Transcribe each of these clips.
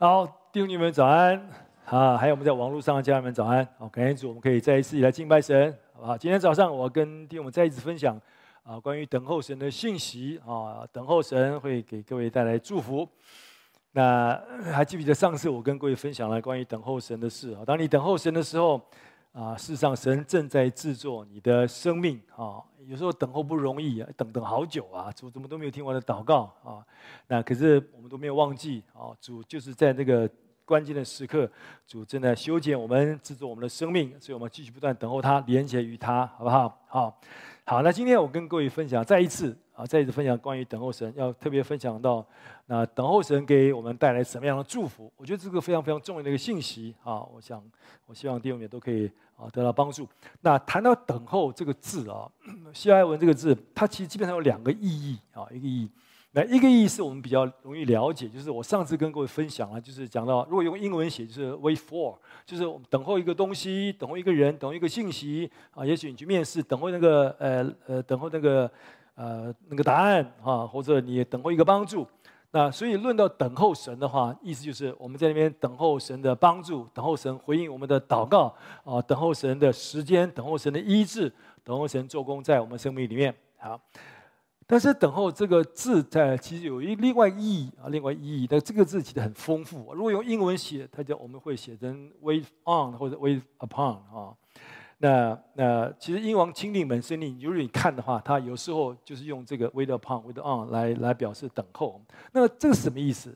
好，弟兄姊妹们早安啊！还有我们在网络上的家人们早安。好，感谢主，我们可以再一次来敬拜神，好不好？今天早上我跟弟兄们再一次分享啊，关于等候神的信息啊，等候神会给各位带来祝福。那还记不记得上次我跟各位分享了关于等候神的事啊？当你等候神的时候啊，事实上神正在制作你的生命啊。有时候等候不容易啊，等等好久啊，主怎么都没有听我的祷告啊？那可是我们都没有忘记啊，主就是在那个关键的时刻，主正在修剪我们，制作我们的生命，所以我们继续不断等候他，连接于他，好不好？好，好。那今天我跟各位分享再一次啊，再一次分享关于等候神，要特别分享到那等候神给我们带来什么样的祝福？我觉得这个非常非常重要的一个信息啊，我想我希望弟兄们都可以。啊，得到帮助。那谈到等候这个字啊，希伯来文这个字，它其实基本上有两个意义啊，一个意义。那一个意思我们比较容易了解，就是我上次跟各位分享了，就是讲到如果用英文写，就是 wait for，就是我们等候一个东西，等候一个人，等候一个信息啊。也许你去面试，等候那个呃呃，等候那个呃那个答案啊，或者你等候一个帮助。那所以论到等候神的话，意思就是我们在那边等候神的帮助，等候神回应我们的祷告啊，等候神的时间，等候神的医治，等候神做工在我们生命里面。好，但是等候这个字在其实有一另外意义啊，另外意义。但这个字其实很丰富。如果用英文写，它叫我们会写成 wait on 或者 wait upon 啊。那那其实英王钦定本身，你如果你看的话，它有时候就是用这个 wait upon、wait on 来来表示等候。那这个是什么意思？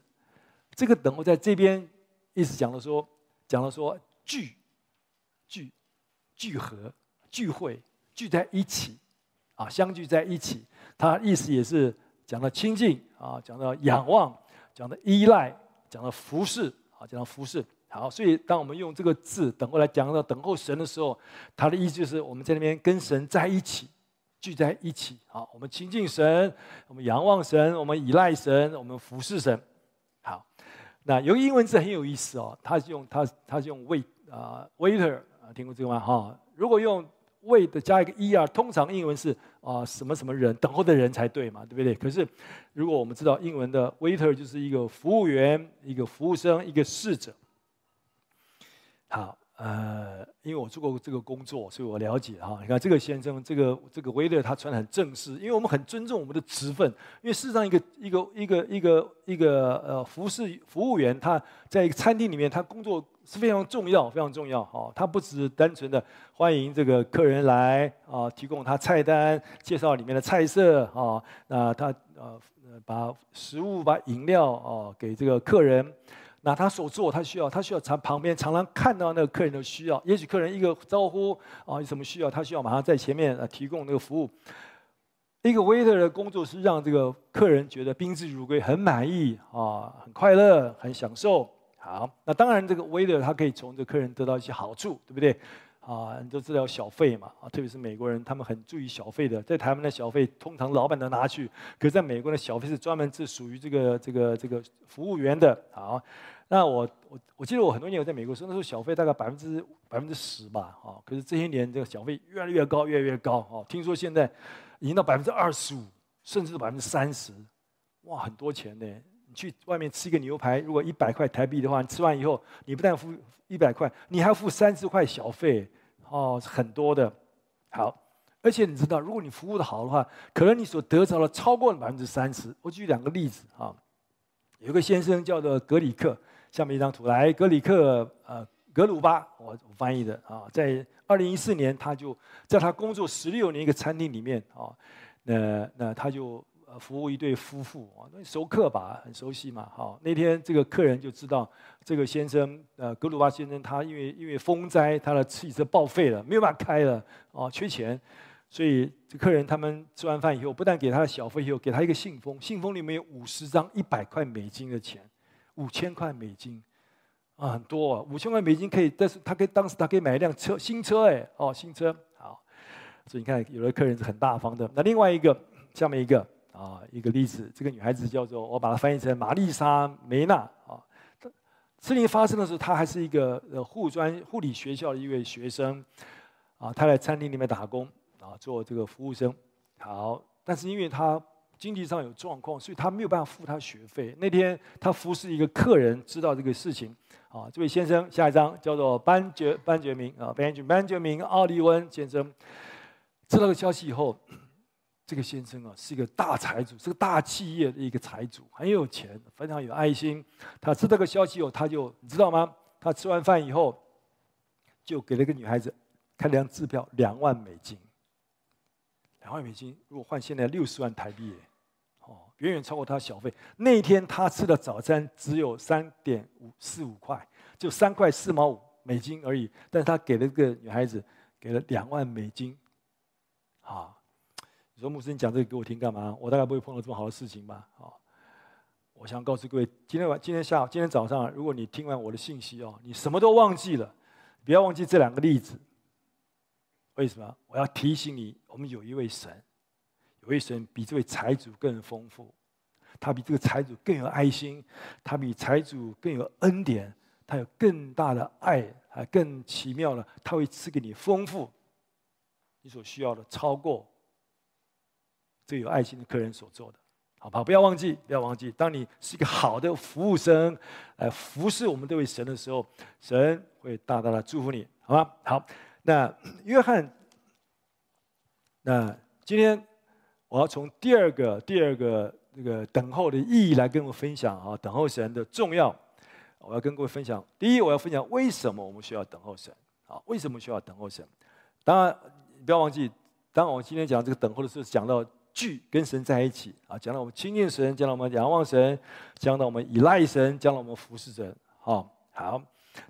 这个等候在这边意思讲了说，讲了说聚聚聚合聚会聚在一起啊，相聚在一起。它意思也是讲到亲近啊，讲到仰望，讲到依赖，讲到服侍啊，讲到服侍。好，所以当我们用这个字等过来讲到等候神的时候，它的意思就是我们在那边跟神在一起，聚在一起。好，我们亲近神，我们仰望神，我们依赖神，我们服侍神。好，那有个英文字很有意思哦，它是用它它是用 wait 啊，waiter 啊，听过这个吗？哈，如果用 wait 加一个 er，通常英文是啊什么什么人，等候的人才对嘛，对不对？可是如果我们知道英文的 waiter 就是一个服务员，一个服务生，一个侍者。好，呃，因为我做过这个工作，所以我了解哈。你看这个先生，这个这个维勒他穿得很正式，因为我们很尊重我们的职分。因为事实上，一个一个一个一个一个呃服侍服务员，他在一个餐厅里面，他工作是非常重要，非常重要哈。他不只是单纯的欢迎这个客人来啊，提供他菜单，介绍里面的菜色啊，那他呃把食物、把饮料啊给这个客人。那他所做，他需要，他需要常旁边常常看到那个客人的需要。也许客人一个招呼啊，有什么需要，他需要马上在前面啊提供那个服务。一个 waiter 的工作是让这个客人觉得宾至如归，很满意啊，很快乐，很享受。好，那当然这个 waiter 他可以从这个客人得到一些好处，对不对？啊，你都知道小费嘛啊，特别是美国人，他们很注意小费的。在台湾的小费，通常老板都拿去，可是在美国的小费是专门是属于这个这个这个服务员的。好，那我我我记得我很多年我在美国时候，那时候小费大概百分之百分之十吧，啊，可是这些年这个小费越来越高，越来越高，啊，听说现在已经到百分之二十五，甚至百分之三十，哇，很多钱呢。去外面吃一个牛排，如果一百块台币的话，你吃完以后，你不但付一百块，你还要付三十块小费，哦，很多的。好，而且你知道，如果你服务的好的话，可能你所得着的超过了百分之三十。我举两个例子啊，有个先生叫做格里克，下面一张图来，格里克呃格鲁巴，我翻译的啊，在二零一四年，他就在他工作十六年一个餐厅里面啊，那那他就。服务一对夫妇啊，那熟客吧，很熟悉嘛。好，那天这个客人就知道这个先生，呃，格鲁巴先生，他因为因为风灾，他的汽车报废了，没有办法开了，哦，缺钱，所以这客人他们吃完饭以后，不但给他的小费，以后给他一个信封，信封里面有五十张一百块美金的钱，五千块美金，啊，很多啊，五千块美金可以，但是他可以当时他可以买一辆车，新车哎，哦，新车，好，所以你看，有的客人是很大方的。那另外一个，下面一个。啊，一个例子，这个女孩子叫做，我把它翻译成玛丽莎梅娜啊。事情发生的时候，她还是一个呃护专护理学校的一位学生，啊，她在餐厅里面打工啊，做这个服务生。好，但是因为她经济上有状况，所以她没有办法付她学费。那天她服侍一个客人，知道这个事情。啊，这位先生，下一张叫做班杰班杰明啊，班杰班杰明奥利温先生，知道这个消息以后，这个先生啊是一个大财主，是个大企业的一个财主，很有钱，非常有爱心。他知道个消息以后，他就你知道吗？他吃完饭以后，就给了个女孩子开了张支票，两万美金。两万美金，如果换现在六十万台币。哦远远超过他小费。那一天他吃的早餐只有三点五四五块，就三块四毛五美金而已。但是他给了个女孩子给了两万美金，啊！你说牧师，你讲这个给我听干嘛？我大概不会碰到这么好的事情吧？啊！我想告诉各位，今天晚、今天下午、今天早上，如果你听完我的信息哦，你什么都忘记了，不要忘记这两个例子。为什么？我要提醒你，我们有一位神。有一位神比这位财主更丰富，他比这个财主更有爱心，他比财主更有恩典，他有更大的爱，还更奇妙的，他会赐给你丰富，你所需要的超过这有爱心的客人所做的，好吧？不要忘记，不要忘记，当你是一个好的服务生，来服侍我们这位神的时候，神会大大的祝福你，好吗？好，那约翰，那今天。我要从第二个、第二个那个等候的意义来跟我分享啊，等候神的重要。我要跟各位分享，第一，我要分享为什么我们需要等候神啊？为什么需要等候神？当然，不要忘记，当我今天讲这个等候的时候，讲到聚跟神在一起啊，讲到我们亲近神，讲到我们仰望神，讲到我们依赖神，讲到我们服侍神。好，好。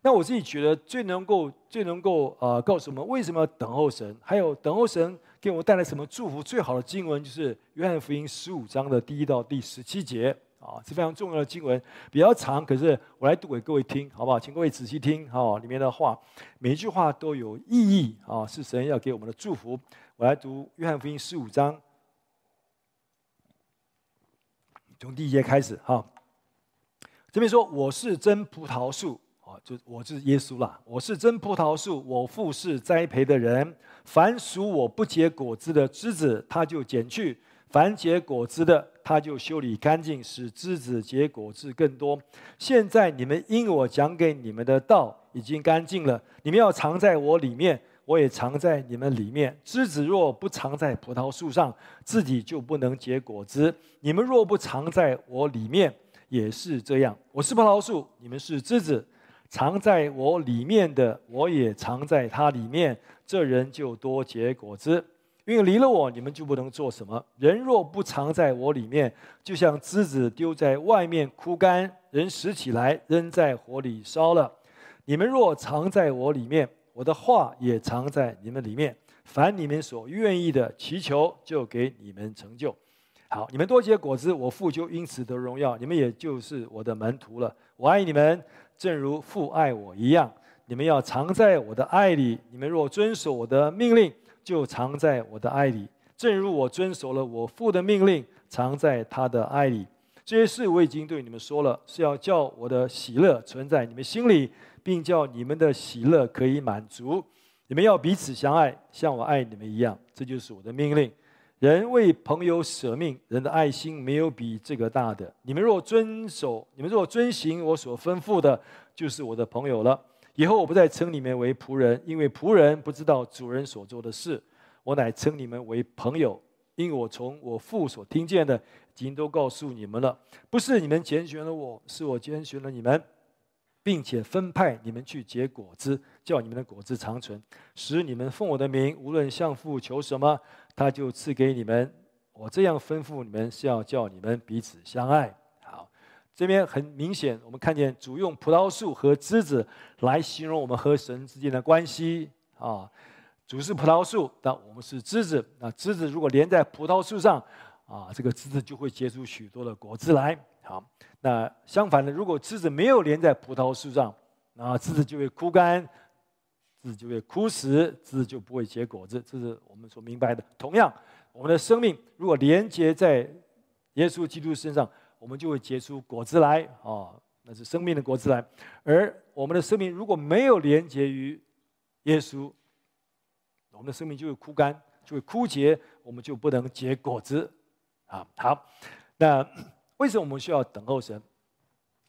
那我自己觉得最能够、最能够呃告诉我们为什么要等候神，还有等候神。给我们带来什么祝福？最好的经文就是约翰福音十五章的第一到第十七节啊，是非常重要的经文，比较长，可是我来读给各位听，好不好？请各位仔细听哈，里面的话每一句话都有意义啊，是神要给我们的祝福。我来读约翰福音十五章，从第一节开始哈。这边说：“我是真葡萄树。”啊就我是耶稣啦，我是真葡萄树，我父是栽培的人。凡属我不结果子的枝子，他就剪去；凡结果子的，他就修理干净，使枝子结果子更多。现在你们因我讲给你们的道已经干净了，你们要藏在我里面，我也藏在你们里面。枝子若不藏在葡萄树上，自己就不能结果子。你们若不藏在我里面，也是这样。我是葡萄树，你们是枝子。藏在我里面的，我也藏在他里面，这人就多结果子。因为离了我，你们就不能做什么。人若不藏在我里面，就像枝子丢在外面枯干，人拾起来扔在火里烧了。你们若藏在我里面，我的话也藏在你们里面，凡你们所愿意的，祈求就给你们成就。好，你们多结果子，我父就因此得荣耀，你们也就是我的门徒了。我爱你们。正如父爱我一样，你们要藏在我的爱里。你们若遵守我的命令，就藏在我的爱里。正如我遵守了我父的命令，藏在他的爱里。这些事我已经对你们说了，是要叫我的喜乐存在你们心里，并叫你们的喜乐可以满足。你们要彼此相爱，像我爱你们一样。这就是我的命令。人为朋友舍命，人的爱心没有比这个大的。你们若遵守，你们若遵行我所吩咐的，就是我的朋友了。以后我不再称你们为仆人，因为仆人不知道主人所做的事。我乃称你们为朋友，因为我从我父所听见的，已经都告诉你们了。不是你们拣选了我，是我拣选了你们，并且分派你们去结果子，叫你们的果子长存，使你们奉我的名，无论向父求什么。他就赐给你们。我这样吩咐你们，是要叫你们彼此相爱。好，这边很明显，我们看见主用葡萄树和枝子来形容我们和神之间的关系啊。主是葡萄树，但我们是枝子。那枝子如果连在葡萄树上啊，这个枝子就会结出许多的果子来。好，那相反的，如果枝子没有连在葡萄树上，那枝子就会枯干。枝子就会枯死，枝子就不会结果子，这是我们所明白的。同样，我们的生命如果连接在耶稣基督身上，我们就会结出果子来啊，那是生命的果子来。而我们的生命如果没有连接于耶稣，我们的生命就会枯干，就会枯竭，我们就不能结果子啊，好，那为什么我们需要等候神？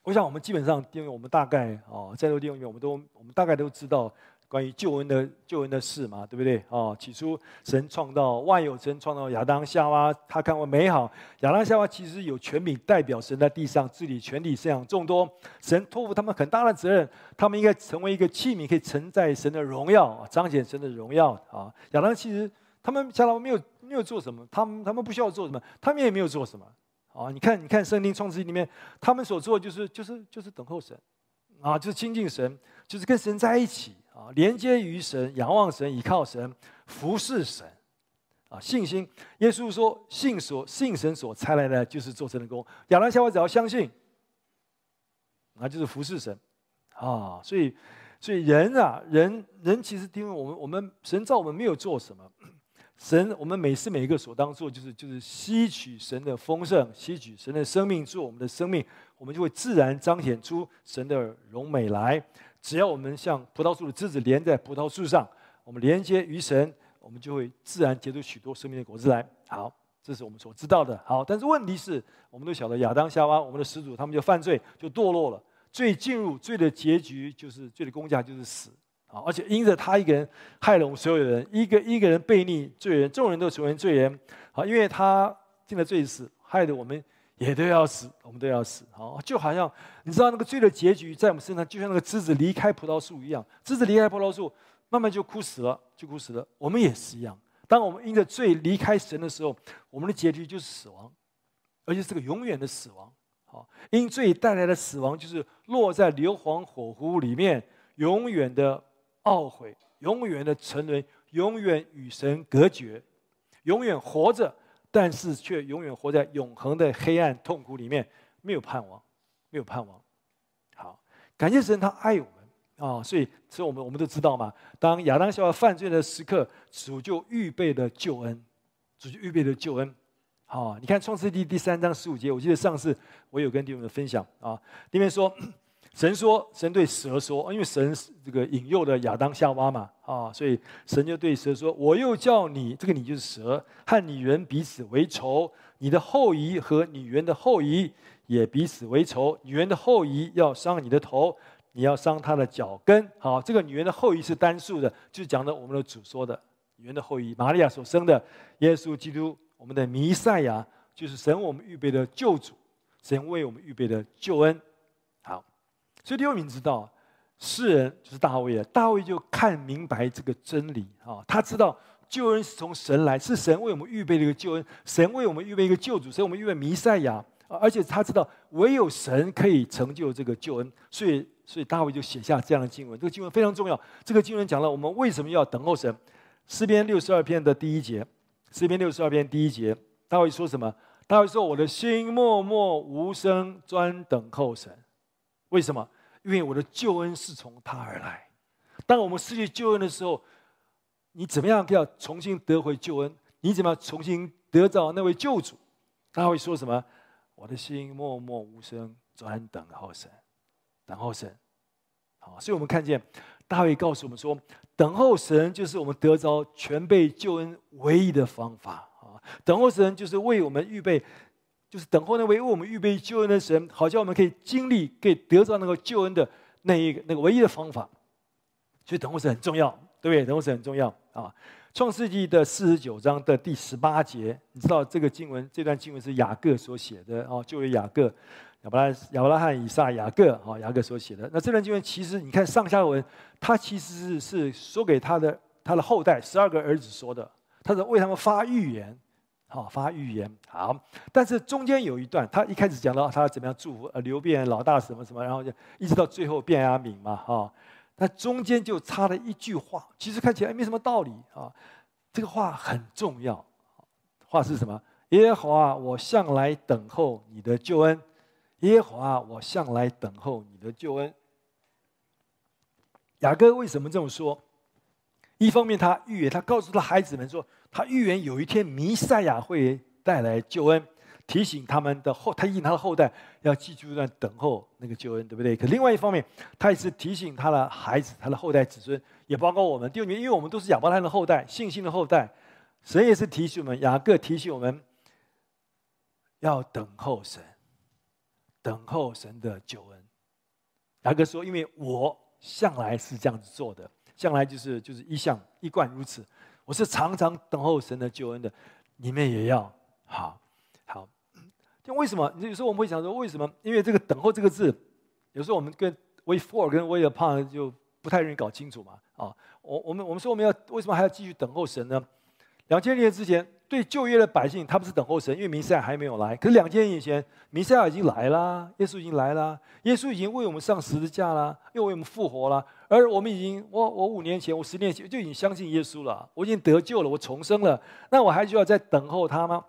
我想我们基本上，因为我们大概哦，在座弟兄们，我们都我们大概都知道。关于救恩的救恩的事嘛，对不对？哦，起初神创造万有，神创造亚当夏娃，他看为美好。亚当夏娃其实有权柄代表神在地上治理全体，生养众多。神托付他们很大的责任，他们应该成为一个器皿，可以承载神的荣耀，彰显神的荣耀啊。亚当其实他们夏娃没有没有做什么，他们他们不需要做什么，他们也没有做什么啊。你看，你看圣经创世记里面，他们所做就是就是就是等候神啊，就是亲近神，就是跟神在一起。啊，连接于神，仰望神，倚靠神，服侍神，啊，信心。耶稣说：“信所信神所差来的，就是做神的工。”亚当夏娃只要相信，那就是服侍神，啊，所以，所以人啊，人人其实因为我们我们神造我们没有做什么，神我们每时每一个所当做就是就是吸取神的丰盛，吸取神的生命做我们的生命，我们就会自然彰显出神的荣美来。只要我们像葡萄树的枝子连在葡萄树上，我们连接于神，我们就会自然结出许多生命的果子来。好，这是我们所知道的。好，但是问题是，我们都晓得亚当夏娃，我们的始祖，他们就犯罪，就堕落了。罪进入罪的结局，就是罪的工价就是死。啊，而且因着他一个人害了我们所有人，一个一个人悖逆罪人，众人都成为罪人。好，因为他进了罪死，害得我们。也都要死，我们都要死。好，就好像你知道那个罪的结局在我们身上，就像那个枝子离开葡萄树一样，枝子离开葡萄树，慢慢就枯死了，就枯死了。我们也是一样。当我们因着罪离开神的时候，我们的结局就是死亡，而且是个永远的死亡。好，因罪带来的死亡，就是落在硫磺火湖里面，永远的懊悔，永远的沉沦，永远与神隔绝，永远活着。但是却永远活在永恒的黑暗痛苦里面，没有盼望，没有盼望。好，感谢神，他爱我们啊！所以，所以我们我们都知道嘛，当亚当夏娃犯罪的时刻，主就预备了救恩，主就预备了救恩。好，你看创世记第三章十五节，我记得上次我有跟弟兄们分享啊，里面说。神说：“神对蛇说，因为神这个引诱的亚当夏娃嘛，啊，所以神就对蛇说：‘我又叫你，这个你就是蛇，和女人彼此为仇，你的后裔和女人的后裔也彼此为仇。女人的后裔要伤你的头，你要伤她的脚跟。’好，这个女人的后裔是单数的，就是讲的我们的主说的女人的后裔，玛利亚所生的耶稣基督，我们的弥赛亚，就是神我们预备的救主，神为我们预备的救恩。”所以第二名知道，诗人就是大卫啊。大卫就看明白这个真理啊，他知道救恩是从神来，是神为我们预备了一个救恩，神为我们预备一个救主，所以我们预备弥赛亚。而且他知道唯有神可以成就这个救恩，所以所以大卫就写下这样的经文。这个经文非常重要。这个经文讲了我们为什么要等候神。诗篇六十二篇的第一节，诗篇六十二篇第一节，大卫说什么？大卫说：“我的心默默无声，专等候神。”为什么？因为我的救恩是从他而来。当我们失去救恩的时候，你怎么样要重新得回救恩？你怎么样重新得到那位救主？他会说什么？我的心默默无声，专等候神，等候神。好，所以我们看见大卫告诉我们说，等候神就是我们得着全备救恩唯一的方法啊！等候神就是为我们预备。就是等候那位为我们预备救恩的神，好叫我们可以经历、可以得到那个救恩的那一个、那个唯一的方法。所以等候是很重要，对不对？等候是很重要啊！创世纪的四十九章的第十八节，你知道这个经文，这段经文是雅各所写的啊，就为雅各、亚伯拉、亚伯拉罕、以撒、雅各啊，雅各所写的。那这段经文其实你看上下文，他其实是是说给他的他的后代十二个儿子说的，他是为他们发预言。好，发预言好，但是中间有一段，他一开始讲到他怎么样祝福呃流便老大什么什么，然后就一直到最后便雅悯嘛哈，那中间就插了一句话，其实看起来没什么道理啊，这个话很重要，话是什么？耶和华，我向来等候你的救恩，耶和华，我向来等候你的救恩。雅各为什么这么说？一方面他预言，他告诉他孩子们说。他预言有一天弥赛亚会带来救恩，提醒他们的后，他提醒他的后代要记住在等候那个救恩，对不对？可另外一方面，他也是提醒他的孩子、他的后代子孙，也包括我们。第二点，因为我们都是亚伯拉罕的后代，信心的后代，神也是提醒我们，雅各提醒我们，要等候神，等候神的救恩。雅各说：“因为我向来是这样子做的，向来就是就是一向一贯如此。我是常常等候神的救恩的，你们也要好。好，就为什么？有时候我们会想说，为什么？因为这个‘等候’这个字，有时候我们跟 wait for 跟 wait upon 就不太容易搞清楚嘛。啊，我我们我们说我们要为什么还要继续等候神呢？两千年之前。”对旧约的百姓，他不是等候神，因为弥赛亚还没有来。可是两千年以前，弥赛亚已经来啦，耶稣已经来啦，耶稣已经为我们上十字架啦，又为我们复活了。而我们已经，我我五年前，我十年前就已经相信耶稣了，我已经得救了，我重生了。那我还需要再等候他吗？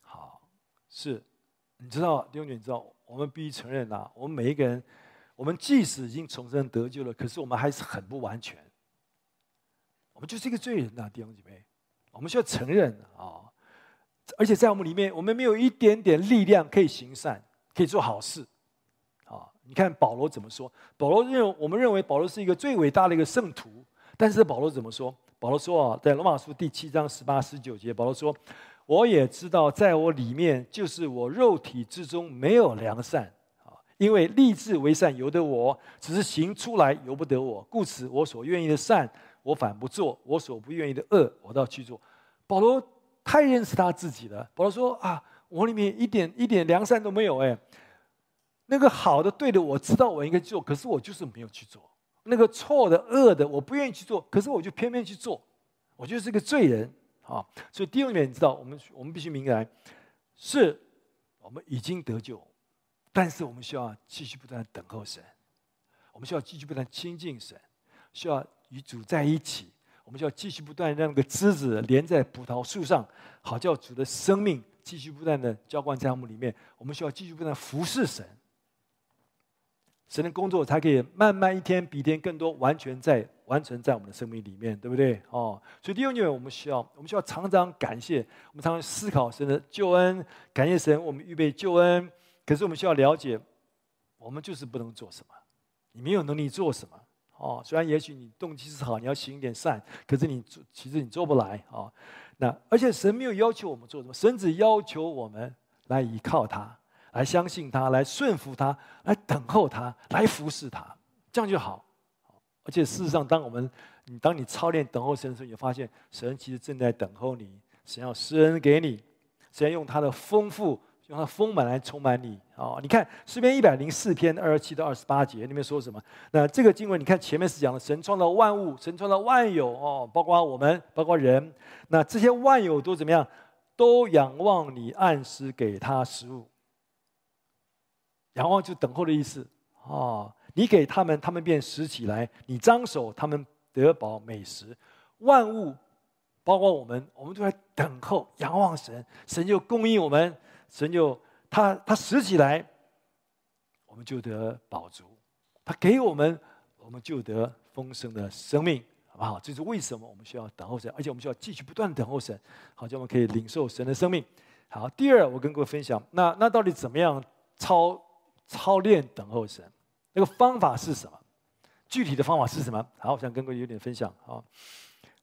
好，是，你知道，弟兄姐妹，你知道，我们必须承认呐，我们每一个人，我们即使已经重生得救了，可是我们还是很不完全，我们就是一个罪人呐，弟兄姐妹。我们需要承认啊，而且在我们里面，我们没有一点点力量可以行善，可以做好事，你看保罗怎么说？保罗认我们认为保罗是一个最伟大的一个圣徒，但是保罗怎么说？保罗说啊，在罗马书第七章十八、十九节，保罗说：“我也知道，在我里面，就是我肉体之中没有良善啊，因为立志为善由得我，只是行出来由不得我，故此我所愿意的善。”我反不做，我所不愿意的恶，我倒去做。保罗太认识他自己了。保罗说：“啊，我里面一点一点良善都没有。哎，那个好的、对的，我知道我应该做，可是我就是没有去做。那个错的、恶的，我不愿意去做，可是我就偏偏去做。我就是个罪人啊！所以第二点，你知道，我们我们必须明白，是我们已经得救，但是我们需要继续不断的等候神，我们需要继续不断亲近神，需要。”与主在一起，我们需要继续不断让那个枝子连在葡萄树上，好叫主的生命继续不断的浇灌在我们里面。我们需要继续不断服侍神，神的工作才可以慢慢一天比一天更多，完全在完成在我们的生命里面，对不对？哦，所以第二点，我们需要我们需要常常感谢，我们常常思考神的救恩，感谢神，我们预备救恩。可是我们需要了解，我们就是不能做什么，你没有能力做什么。哦，虽然也许你动机是好，你要行一点善，可是你做其实你做不来、哦。那而且神没有要求我们做什么，神只要求我们来依靠他，来相信他，来顺服他，来等候他，来服侍他，这样就好。而且事实上，当我们你当你操练等候神的时候，你发现神其实正在等候你，神要施恩给你，神要用他的丰富。用他丰满来充满你啊！你看诗篇一百零四篇二十七到二十八节里面说什么？那这个经文，你看前面是讲的神创造万物，神创造万有哦，包括我们，包括人。那这些万有都怎么样？都仰望你按时给他食物。仰望就等候的意思啊！你给他们，他们便拾起来；你张手，他们得饱美食。万物包括我们，我们都在等候、仰望神，神就供应我们。神就他他拾起来，我们就得饱足；他给我们，我们就得丰盛的生命，好不好？这是为什么我们需要等候神，而且我们需要继续不断等候神，好，叫我们可以领受神的生命。好，第二，我跟各位分享，那那到底怎么样超操练等候神？那个方法是什么？具体的方法是什么？好，我想跟各位有点分享啊。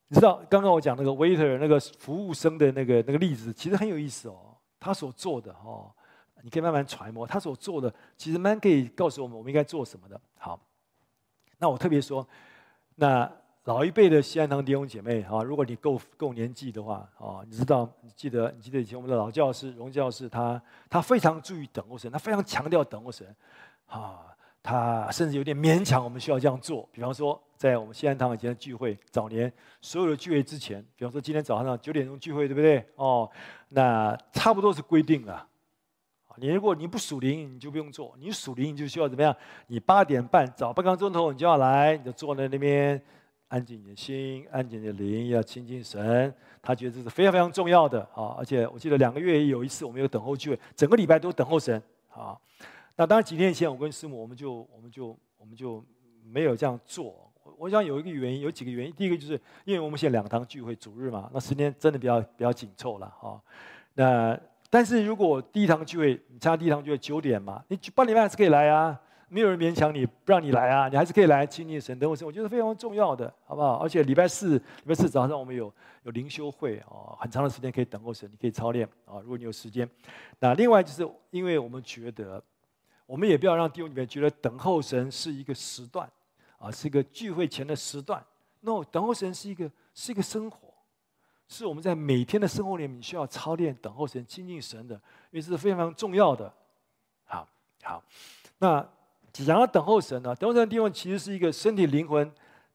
你知道刚刚我讲那个 waiter 那个服务生的那个那个例子，其实很有意思哦。他所做的哦，你可以慢慢揣摩。他所做的其实蛮可以告诉我们，我们应该做什么的。好，那我特别说，那老一辈的西安堂弟兄姐妹啊，如果你够够年纪的话啊，你知道，你记得，你记得以前我们的老教师荣教师，他他非常注意等候神，他非常强调等候神啊，他甚至有点勉强我们需要这样做。比方说，在我们西安堂以前的聚会，早年所有的聚会之前，比方说今天早上九点钟聚会，对不对？哦。那差不多是规定了，你如果你不属灵，你就不用做；你属灵，你就需要怎么样？你八点半早半个钟头，你就要来，你就坐在那边，安静你的心，安静的灵，要亲近神。他觉得这是非常非常重要的啊！而且我记得两个月有一次，我们有等候聚会，整个礼拜都等候神啊。那当然几天以前，我跟师母，我们就我们就我们就没有这样做。我想有一个原因，有几个原因。第一个就是因为我们现在两堂聚会主日嘛，那时间真的比较比较紧凑了哈。那但是如果第一堂聚会，你参加第一堂聚会九点嘛，你八点半还是可以来啊。没有人勉强你不让你来啊，你还是可以来亲近神等候神，我觉得非常重要的，好不好？而且礼拜四礼拜四早上我们有有灵修会啊，很长的时间可以等候神，你可以操练啊，如果你有时间。那另外就是因为我们觉得，我们也不要让弟兄里面觉得等候神是一个时段啊，是一个聚会前的时段。No，等候神是一个是一个生活。是我们在每天的生活里面需要操练等候神、亲近神的，因为这是非常重要的。好，好，那讲到等候神呢？等候神的地方其实是一个身体、灵魂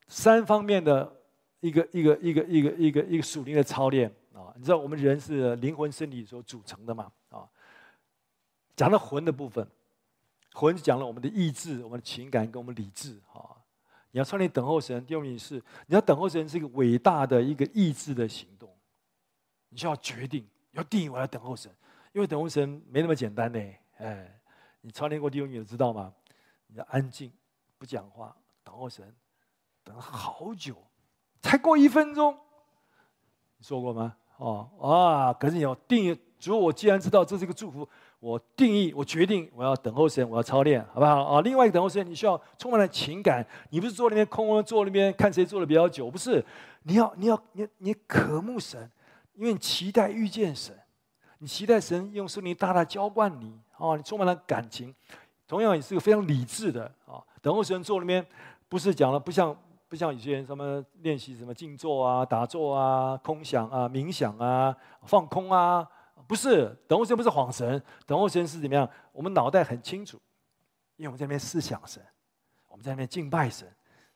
三方面的一个一个一个一个一个一个属灵的操练啊。你知道我们人是灵魂、身体所组成的嘛？啊，讲到魂的部分，魂讲了我们的意志、我们的情感跟我们理智啊。你要操练等候神，第二名是你要等候神是一个伟大的一个意志的行动，你需要决定，要定义我要等候神，因为等候神没那么简单呢。哎，你操练过弟兄你知道吗？要安静，不讲话，等候神，等好久，才过一分钟，你说过吗？哦啊，可是你要定义，主，我既然知道这是一个祝福。我定义，我决定，我要等候神，我要操练，好不好啊？另外一个等候神，你需要充满了情感。你不是坐那边空空坐那边看谁坐的比较久，不是？你要，你要，你你渴慕神，因为你期待遇见神，你期待神用圣灵大大浇灌你啊！你充满了感情，同样也是个非常理智的啊。等候神坐那边，不是讲了，不像不像有些人什么练习什么静坐啊、打坐啊、空想啊、冥想啊、放空啊。不是，等候神不是晃神，等候神是怎么样？我们脑袋很清楚，因为我们在那边思想神，我们在那边敬拜神，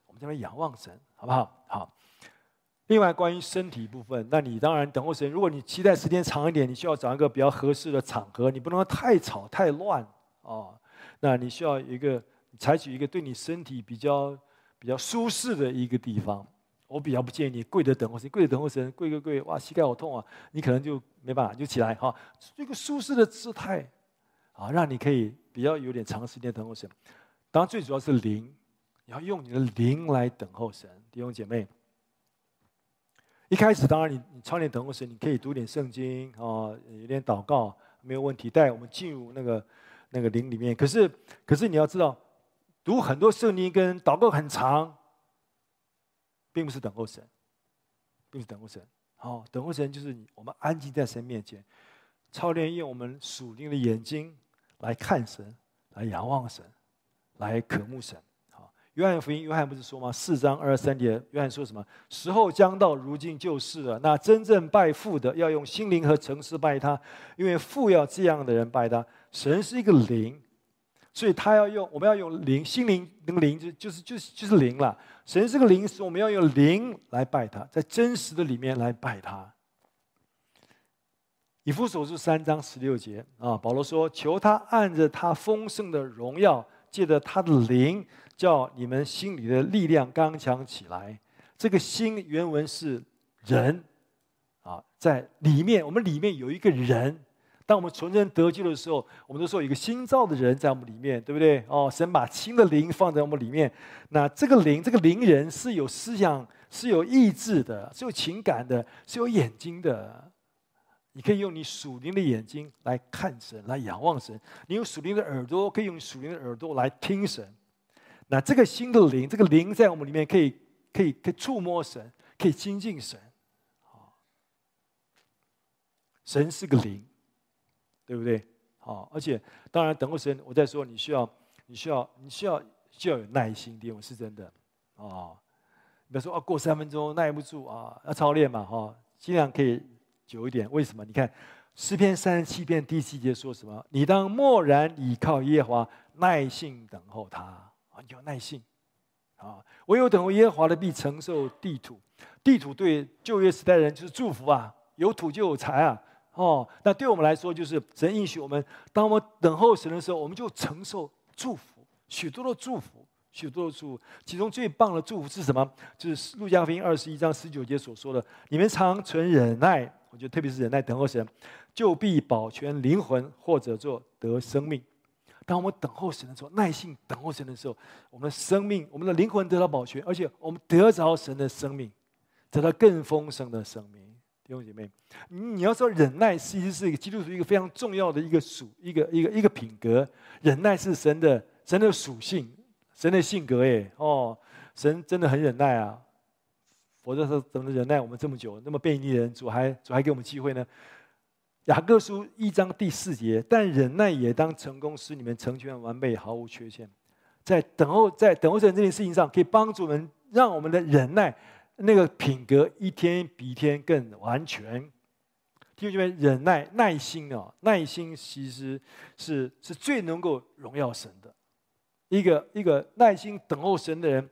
我们在那边仰望神，好不好？好。另外，关于身体部分，那你当然等候神。如果你期待时间长一点，你需要找一个比较合适的场合，你不能太吵太乱哦。那你需要一个采取一个对你身体比较比较舒适的一个地方。我比较不建议你跪着等候神，跪着等候神，跪跪跪，哇，膝盖好痛啊！你可能就没办法就起来哈，一个舒适的姿态啊，让你可以比较有点长时间等候神。当然，最主要是灵，你要用你的灵来等候神，弟兄姐妹。一开始，当然你你操练等候神，你可以读点圣经啊，有点祷告没有问题，带我们进入那个那个灵里面。可是，可是你要知道，读很多圣经跟祷告很长。并不是等候神，并不是等候神。好，等候神就是我们安静在神面前，操练用我们属灵的眼睛来看神，来仰望神，来渴慕神。好，约翰福音，约翰不是说吗？四章二十三节，约翰说什么？时候将到，如今就是了。那真正拜父的，要用心灵和诚实拜他，因为父要这样的人拜他。神是一个灵。所以他要用，我们要用灵，心灵那个灵就就是就是就是灵了。神是个灵，是我们要用灵来拜他，在真实的里面来拜他。以弗所书三章十六节啊，保罗说：“求他按着他丰盛的荣耀，借着他的灵，叫你们心里的力量刚强起来。”这个心原文是人啊，在里面，我们里面有一个人。当我们纯真得救的时候，我们都说有一个新造的人在我们里面，对不对？哦，神把新的灵放在我们里面。那这个灵，这个灵人是有思想、是有意志的、是有情感的、是有眼睛的。你可以用你属灵的眼睛来看神，来仰望神；你用属灵的耳朵，可以用属灵的耳朵来听神。那这个新的灵，这个灵在我们里面可以、可以、可以触摸神，可以亲近神。神是个灵。对不对？好，而且当然，等候神，我再说，你需要，你需要，你需要，需要有耐心，弟兄，是真的啊。比如说啊，过三分钟耐不住啊，要操练嘛，哈，尽量可以久一点。为什么？你看诗篇三十七篇第七节说什么？你当默然倚靠耶和华，耐心等候他啊，有耐心啊。唯有等候耶和华的，必承受地土。地土对旧约时代的人就是祝福啊，有土就有财啊。哦，那对我们来说，就是神应许我们，当我们等候神的时候，我们就承受祝福，许多的祝福，许多的祝福。其中最棒的祝福是什么？就是路加福音二十一章十九节所说的：“你们常存忍耐，我觉得特别是忍耐等候神，就必保全灵魂，或者做得生命。”当我们等候神的时候，耐心等候神的时候，我们的生命、我们的灵魂得到保全，而且我们得着神的生命，得到更丰盛的生命。弟兄姐妹，你要说忍耐，其实是一个基督徒一个非常重要的一个属一个一个一个品格。忍耐是神的神的属性，神的性格，哎，哦，神真的很忍耐啊，否则说怎么忍耐我们这么久，那么悖逆人，主还主还给我们机会呢？雅各书一章第四节，但忍耐也当成功，使你们成全完备，毫无缺陷。在等候，在等候神这件事情上，可以帮助我们，让我们的忍耐那个品格一天比一天更完全。弟兄姐妹，忍耐、耐心啊，耐心其实是是最能够荣耀神的。一个一个耐心等候神的人，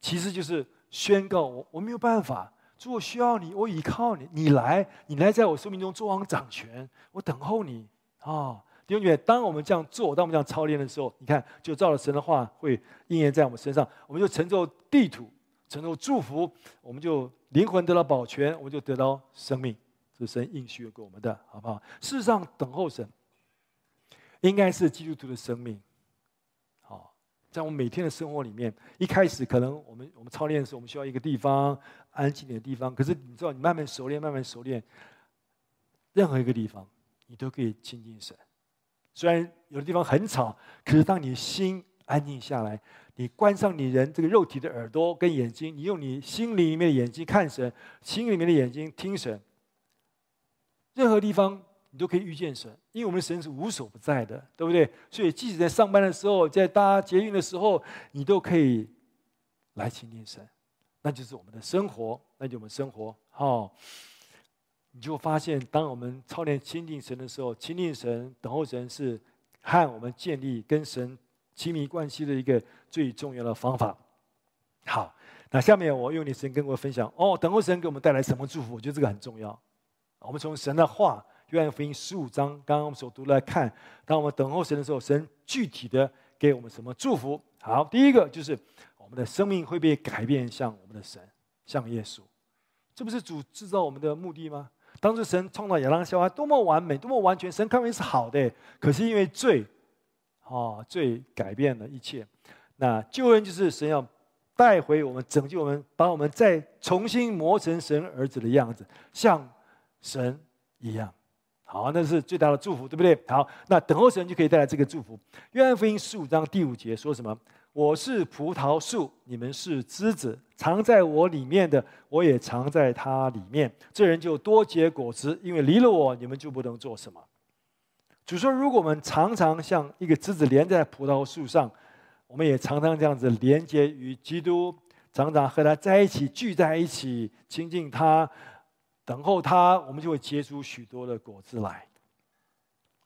其实就是宣告我我没有办法。主，我需要你，我依靠你，你来，你来在我生命中做王掌权，我等候你啊！弟兄姐妹，当我们这样做，当我们这样操练的时候，你看，就照着神的话会应验在我们身上，我们就承受地土，承受祝福，我们就灵魂得到保全，我们就得到生命，这是神应许给我们的，好不好？事实上，等候神，应该是基督徒的生命。好在我们每天的生活里面，一开始可能我们我们操练的时候，我们需要一个地方安静点的地方。可是你知道，你慢慢熟练，慢慢熟练，任何一个地方你都可以亲近神。虽然有的地方很吵，可是当你心安静下来，你关上你人这个肉体的耳朵跟眼睛，你用你心里面的眼睛看神，心里面的眼睛听神，任何地方。你都可以遇见神，因为我们神是无所不在的，对不对？所以即使在上班的时候，在搭捷运的时候，你都可以来亲近神，那就是我们的生活，那就我们生活。好，你就发现，当我们操练亲近神的时候，亲近神、等候神是和我们建立跟神亲密关系的一个最重要的方法。好，那下面我用你神跟我分享哦，等候神给我们带来什么祝福？我觉得这个很重要。我们从神的话。约翰福音十五章，刚刚我们所读来看，当我们等候神的时候，神具体的给我们什么祝福？好，第一个就是我们的生命会被改变，像我们的神，像耶稣。这不是主制造我们的目的吗？当时神创造亚当夏娃多么完美，多么完全，神看为是好的。可是因为罪，哦，罪改变了一切。那救恩就是神要带回我们，拯救我们，把我们再重新磨成神儿子的样子，像神一样。好，那是最大的祝福，对不对？好，那等候神就可以带来这个祝福。约翰福音十五章第五节说什么？我是葡萄树，你们是枝子，藏在我里面的，我也藏在它里面。这人就多结果子，因为离了我，你们就不能做什么。主说，如果我们常常像一个枝子连在葡萄树上，我们也常常这样子连接于基督，常常和他在一起，聚在一起，亲近他。等候他，我们就会结出许多的果子来。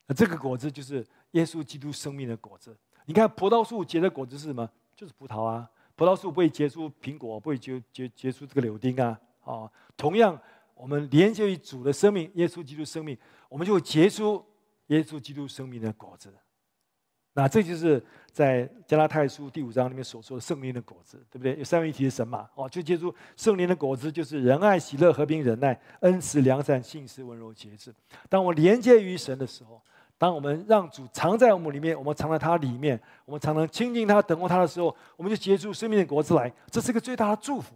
那这个果子就是耶稣基督生命的果子。你看葡萄树结的果子是什么？就是葡萄啊。葡萄树不会结出苹果，不会结结结出这个柳丁啊。啊，同样，我们连接于主的生命，耶稣基督生命，我们就会结出耶稣基督生命的果子。那这就是在加拉太书第五章里面所说的圣灵的果子，对不对？有三位一体的神嘛？哦，就借助圣灵的果子，就是仁爱、喜乐、和平、忍耐、恩慈、良善、信实、温柔、节制。当我连接于神的时候，当我们让主藏在我们里面，我们藏在他里面，我们常常亲近他、等候他的时候，我们就结出生命的果子来。这是一个最大的祝福。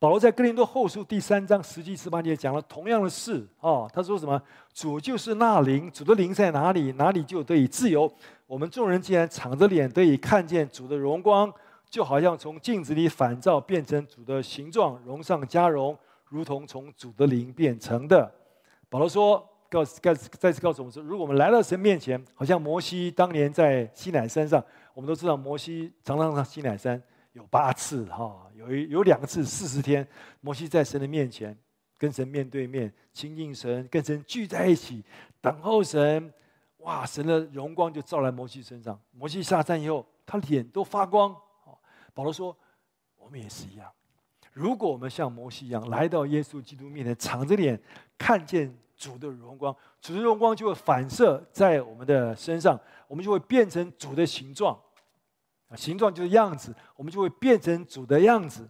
保罗在哥林多后书第三章十七、十八节讲了同样的事哦，他说什么？主就是那灵，主的灵在哪里，哪里就得以自由。我们众人既然敞着脸得以看见主的荣光，就好像从镜子里反照变成主的形状，荣上加荣，如同从主的灵变成的。保罗说，告再再次告诉我们说，如果我们来到神面前，好像摩西当年在西乃山上，我们都知道摩西常常上西乃山。有八次哈，有一有两次四十天，摩西在神的面前，跟神面对面亲近神，跟神聚在一起，等候神。哇，神的荣光就照在摩西身上。摩西下山以后，他脸都发光。保罗说，我们也是一样。如果我们像摩西一样来到耶稣基督面前，敞着脸看见主的荣光，主的荣光就会反射在我们的身上，我们就会变成主的形状。啊，形状就是样子，我们就会变成主的样子，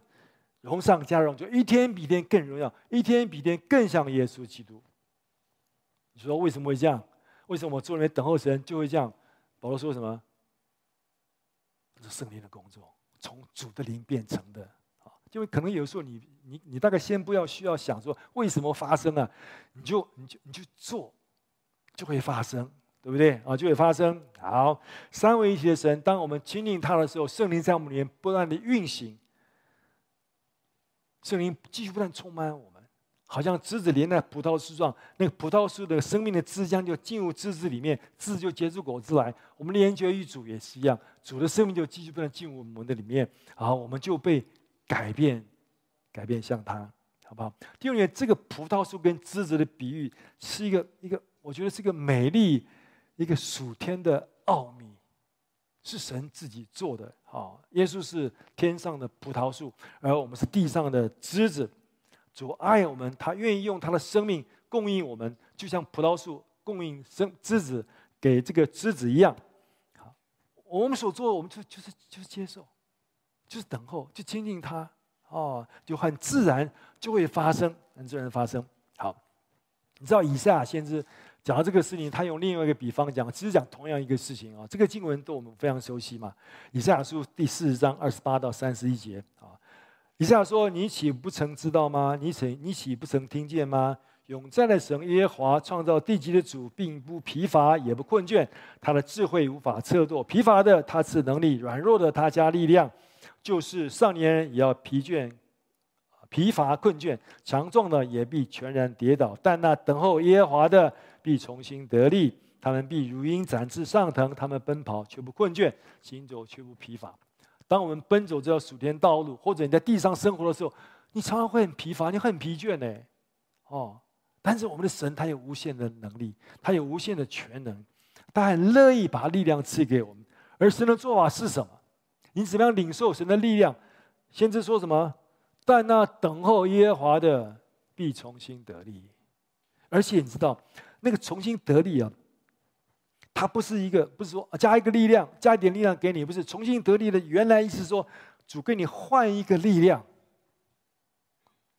荣上加荣，就一天比一天更荣耀，一天比一天更像耶稣基督。你说为什么会这样？为什么我坐那边等候神就会这样？保罗说什么？这是圣灵的工作，从主的灵变成的。啊，就可能有时候你你你大概先不要需要想说为什么发生啊，你就你就你就做，就会发生。对不对啊？就会发生。好，三位一体的神，当我们亲近他的时候，圣灵在我们里面不断的运行，圣灵继续不断充满我们，好像枝子连在葡萄树上，那个葡萄树的生命的枝浆就进入枝子里面，枝就结出果子来。我们连接于主也是一样，主的生命就继续不断进入我们的里面，好，我们就被改变，改变像他，好不好？第二点，这个葡萄树跟枝子的比喻是一个一个，我觉得是一个美丽。一个属天的奥秘，是神自己做的。好，耶稣是天上的葡萄树，而我们是地上的枝子。主爱我们，他愿意用他的生命供应我们，就像葡萄树供应生枝子给这个枝子一样。好，我们所做的，我们就就是就是接受，就是等候，就亲近他。哦，就很自然就会发生，很自然发生。好，你知道以赛亚先知。讲到这个事情，他用另外一个比方讲，其实讲同样一个事情啊。这个经文对我们非常熟悉嘛，《以赛亚书》第四十章二十八到三十一节啊。以赛亚说：“你岂不曾知道吗？你曾你岂不曾听见吗？永在的神耶和华创造地极的主，并不疲乏也不困倦，他的智慧无法测度。疲乏的他赐能力，软弱的他加力量。就是少年人也要疲倦。”疲乏困倦，强壮的也必全然跌倒，但那等候耶和华的必重新得力。他们必如鹰展翅上腾，他们奔跑却不困倦，行走却不疲乏。当我们奔走这条属天道路，或者你在地上生活的时候，你常常会很疲乏，你很疲倦呢。哦，但是我们的神他有无限的能力，他有无限的全能，他很乐意把力量赐给我们。而神的做法是什么？你怎么样领受神的力量？先知说什么？但那等候耶和华的必重新得力，而且你知道，那个重新得力啊，它不是一个，不是说加一个力量，加一点力量给你，不是重新得力的原来意思说，主给你换一个力量。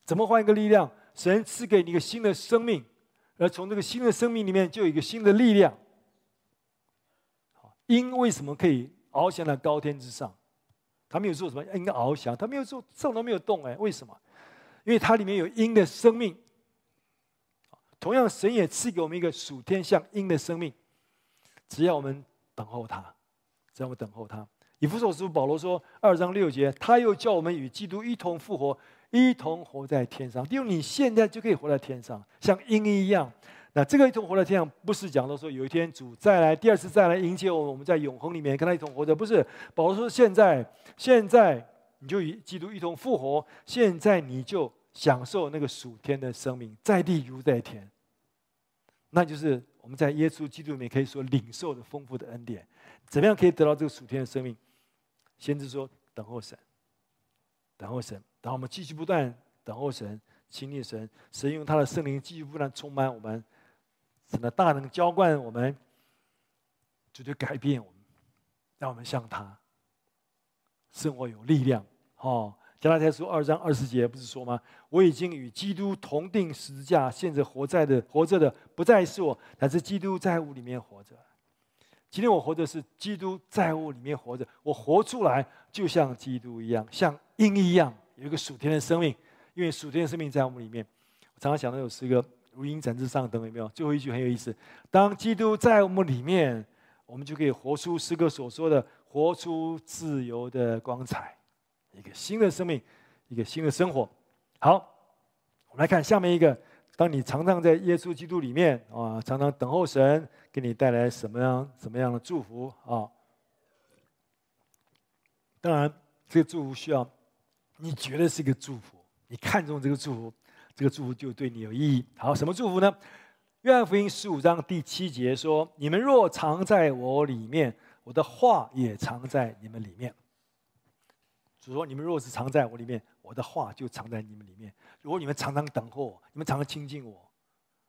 怎么换一个力量？神赐给你一个新的生命，而从这个新的生命里面就有一个新的力量。鹰为什么可以翱翔在高天之上？他没有做什么，鹰翱翔，他没有做，动都没有动，哎，为什么？因为它里面有鹰的生命。同样，神也赐给我们一个属天像鹰的生命，只要我们等候他，只要我们等候他。以弗所书保罗说二章六节，他又叫我们与基督一同复活，一同活在天上。弟兄，你现在就可以活在天上，像鹰一样。那这个一同活在天上，不是讲到说有一天主再来，第二次再来迎接我们，我们在永恒里面跟他一同活着，不是。保罗说现在，现在你就与基督一同复活，现在你就享受那个属天的生命，在地如在天。那就是我们在耶稣基督里面可以说领受的丰富的恩典。怎么样可以得到这个属天的生命？先是说等候神，等候神，然后我们继续不断等候神，亲近神，神用他的圣灵继续不断充满我们。神的大能浇灌我们，就就改变我们，让我们像他，生活有力量。哦，加拉太书二章二十节不是说吗？我已经与基督同钉十字架，现在活在的活着的不再是我，乃是基督在我里面活着。今天我活的是基督在我里面活着，我活出来就像基督一样，像鹰一样，有一个属天的生命，因为属天的生命在我们里面。我常常想到有诗歌。如鹰展翅上腾，有没有？最后一句很有意思：当基督在我们里面，我们就可以活出诗歌所说的“活出自由的光彩”，一个新的生命，一个新的生活。好，我们来看下面一个：当你常常在耶稣基督里面啊，常常等候神给你带来什么样、什么样的祝福啊？当然，这个祝福需要你觉得是一个祝福，你看中这个祝福。这个祝福就对你有意义。好，什么祝福呢？约翰福音十五章第七节说：“你们若常在我里面，我的话也常在你们里面。”主说：“你们若是常在我里面，我的话就藏在你们里面。如果你们常常等候我，你们常常亲近我，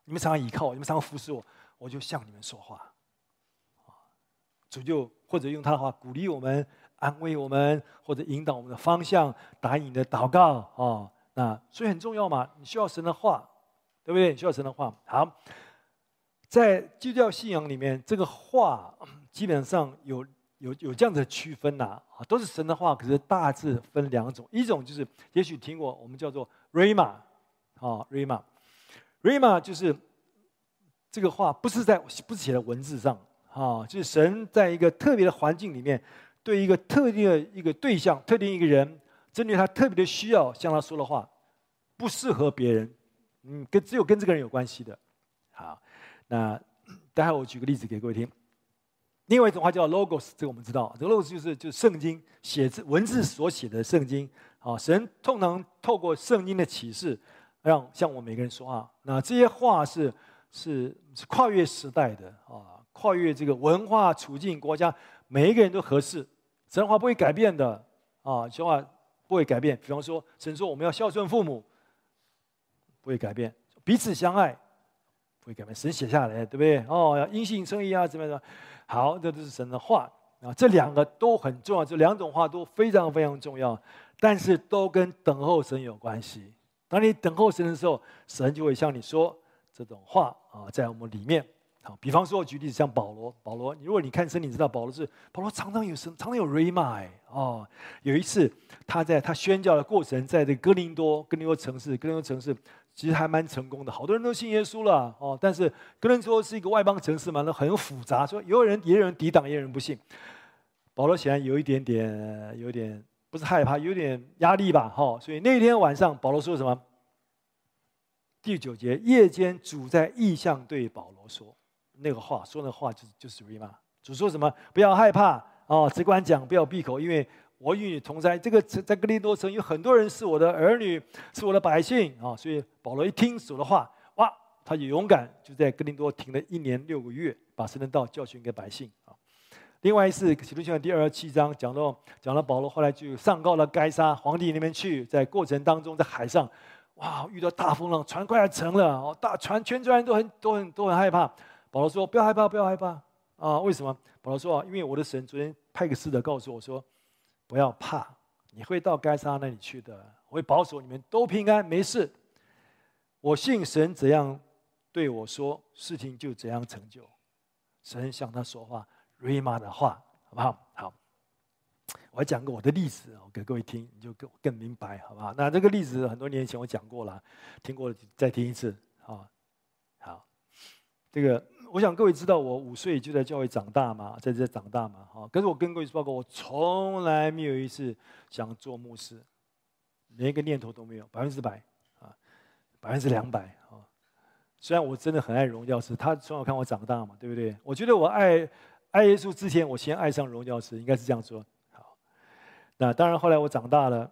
你们常常倚靠我，你们常常服侍我，我就向你们说话。”主就或者用他的话鼓励我们、安慰我们，或者引导我们的方向，答应你的祷告啊。那，所以很重要嘛，你需要神的话，对不对？你需要神的话。好，在基督教信仰里面，这个话基本上有有有这样的区分呐，啊，都是神的话，可是大致分两种，一种就是也许听过，我们叫做 Rhema，啊，Rhema，Rhema 就是这个话不是在不是写在文字上啊，就是神在一个特别的环境里面，对一个特定的一个对象、特定一个人，针对他特别的需要向他说的话，不适合别人，嗯，跟只有跟这个人有关系的。好，那待会我举个例子给各位听。另外一种话叫 logos，这个我们知道，这个 logos 就是就是圣经写字文字所写的圣经。啊，神通常透过圣经的启示，让向我们每个人说话。那这些话是是是跨越时代的啊，跨越这个文化处境、国家，每一个人都合适。神话不会改变的啊，神话不会改变。比方说，神说我们要孝顺父母，不会改变；彼此相爱，不会改变。神写下来，对不对？哦，要因信称义啊，怎么样？好，这都是神的话啊，这两个都很重要，这两种话都非常非常重要，但是都跟等候神有关系。当你等候神的时候，神就会向你说这种话啊，在我们里面。好，比方说，我举例子，像保罗，保罗，如果你看圣经，你知道保罗是保罗常常有神，常常有 Rhema 哦。有一次，他在他宣教的过程，在这哥林多，哥林多城市，哥林多城市。其实还蛮成功的，好多人都信耶稣了哦。但是哥林多是一个外邦城市嘛，那很复杂，说有人也有人抵挡，也有人不信。保罗显然有一点点，有点不是害怕，有点压力吧，哈。所以那天晚上，保罗说什么？第九节，夜间主在异象对保罗说那个话，说那话就是就是什么？主说什么？不要害怕哦，只管讲，不要闭口，因为。我与你同在，这个在哥林多城有很多人是我的儿女，是我的百姓啊。所以保罗一听主的话，哇，他就勇敢，就在哥林多停了一年六个月，把神的道教训给百姓啊。另外一次，使徒行传第二十七章讲到，讲到保罗后来就上告了该撒皇帝那边去，在过程当中在海上，哇，遇到大风浪，船快要沉了哦，大船全船人都很都很都很害怕。保罗说：“不要害怕，不要害怕啊！为什么？”保罗说：“啊，因为我的神昨天派个使者告诉我说。”不要怕，你会到该撒那里去的。我会保守你们都平安，没事。我信神怎样对我说，事情就怎样成就。神向他说话，瑞玛的话，好不好？好。我讲个我的例子，我给各位听，你就更更明白，好不好？那这个例子很多年前我讲过了，听过了再听一次，好。好，这个。我想各位知道，我五岁就在教会长大嘛，在这长大嘛，哈。可是我跟各位报告，我从来没有一次想做牧师，连一个念头都没有，百分之百，啊，百分之两百，啊。虽然我真的很爱荣耀师，他从小看我长大嘛，对不对？我觉得我爱爱耶稣之前，我先爱上荣耀师，应该是这样说。好，那当然后来我长大了。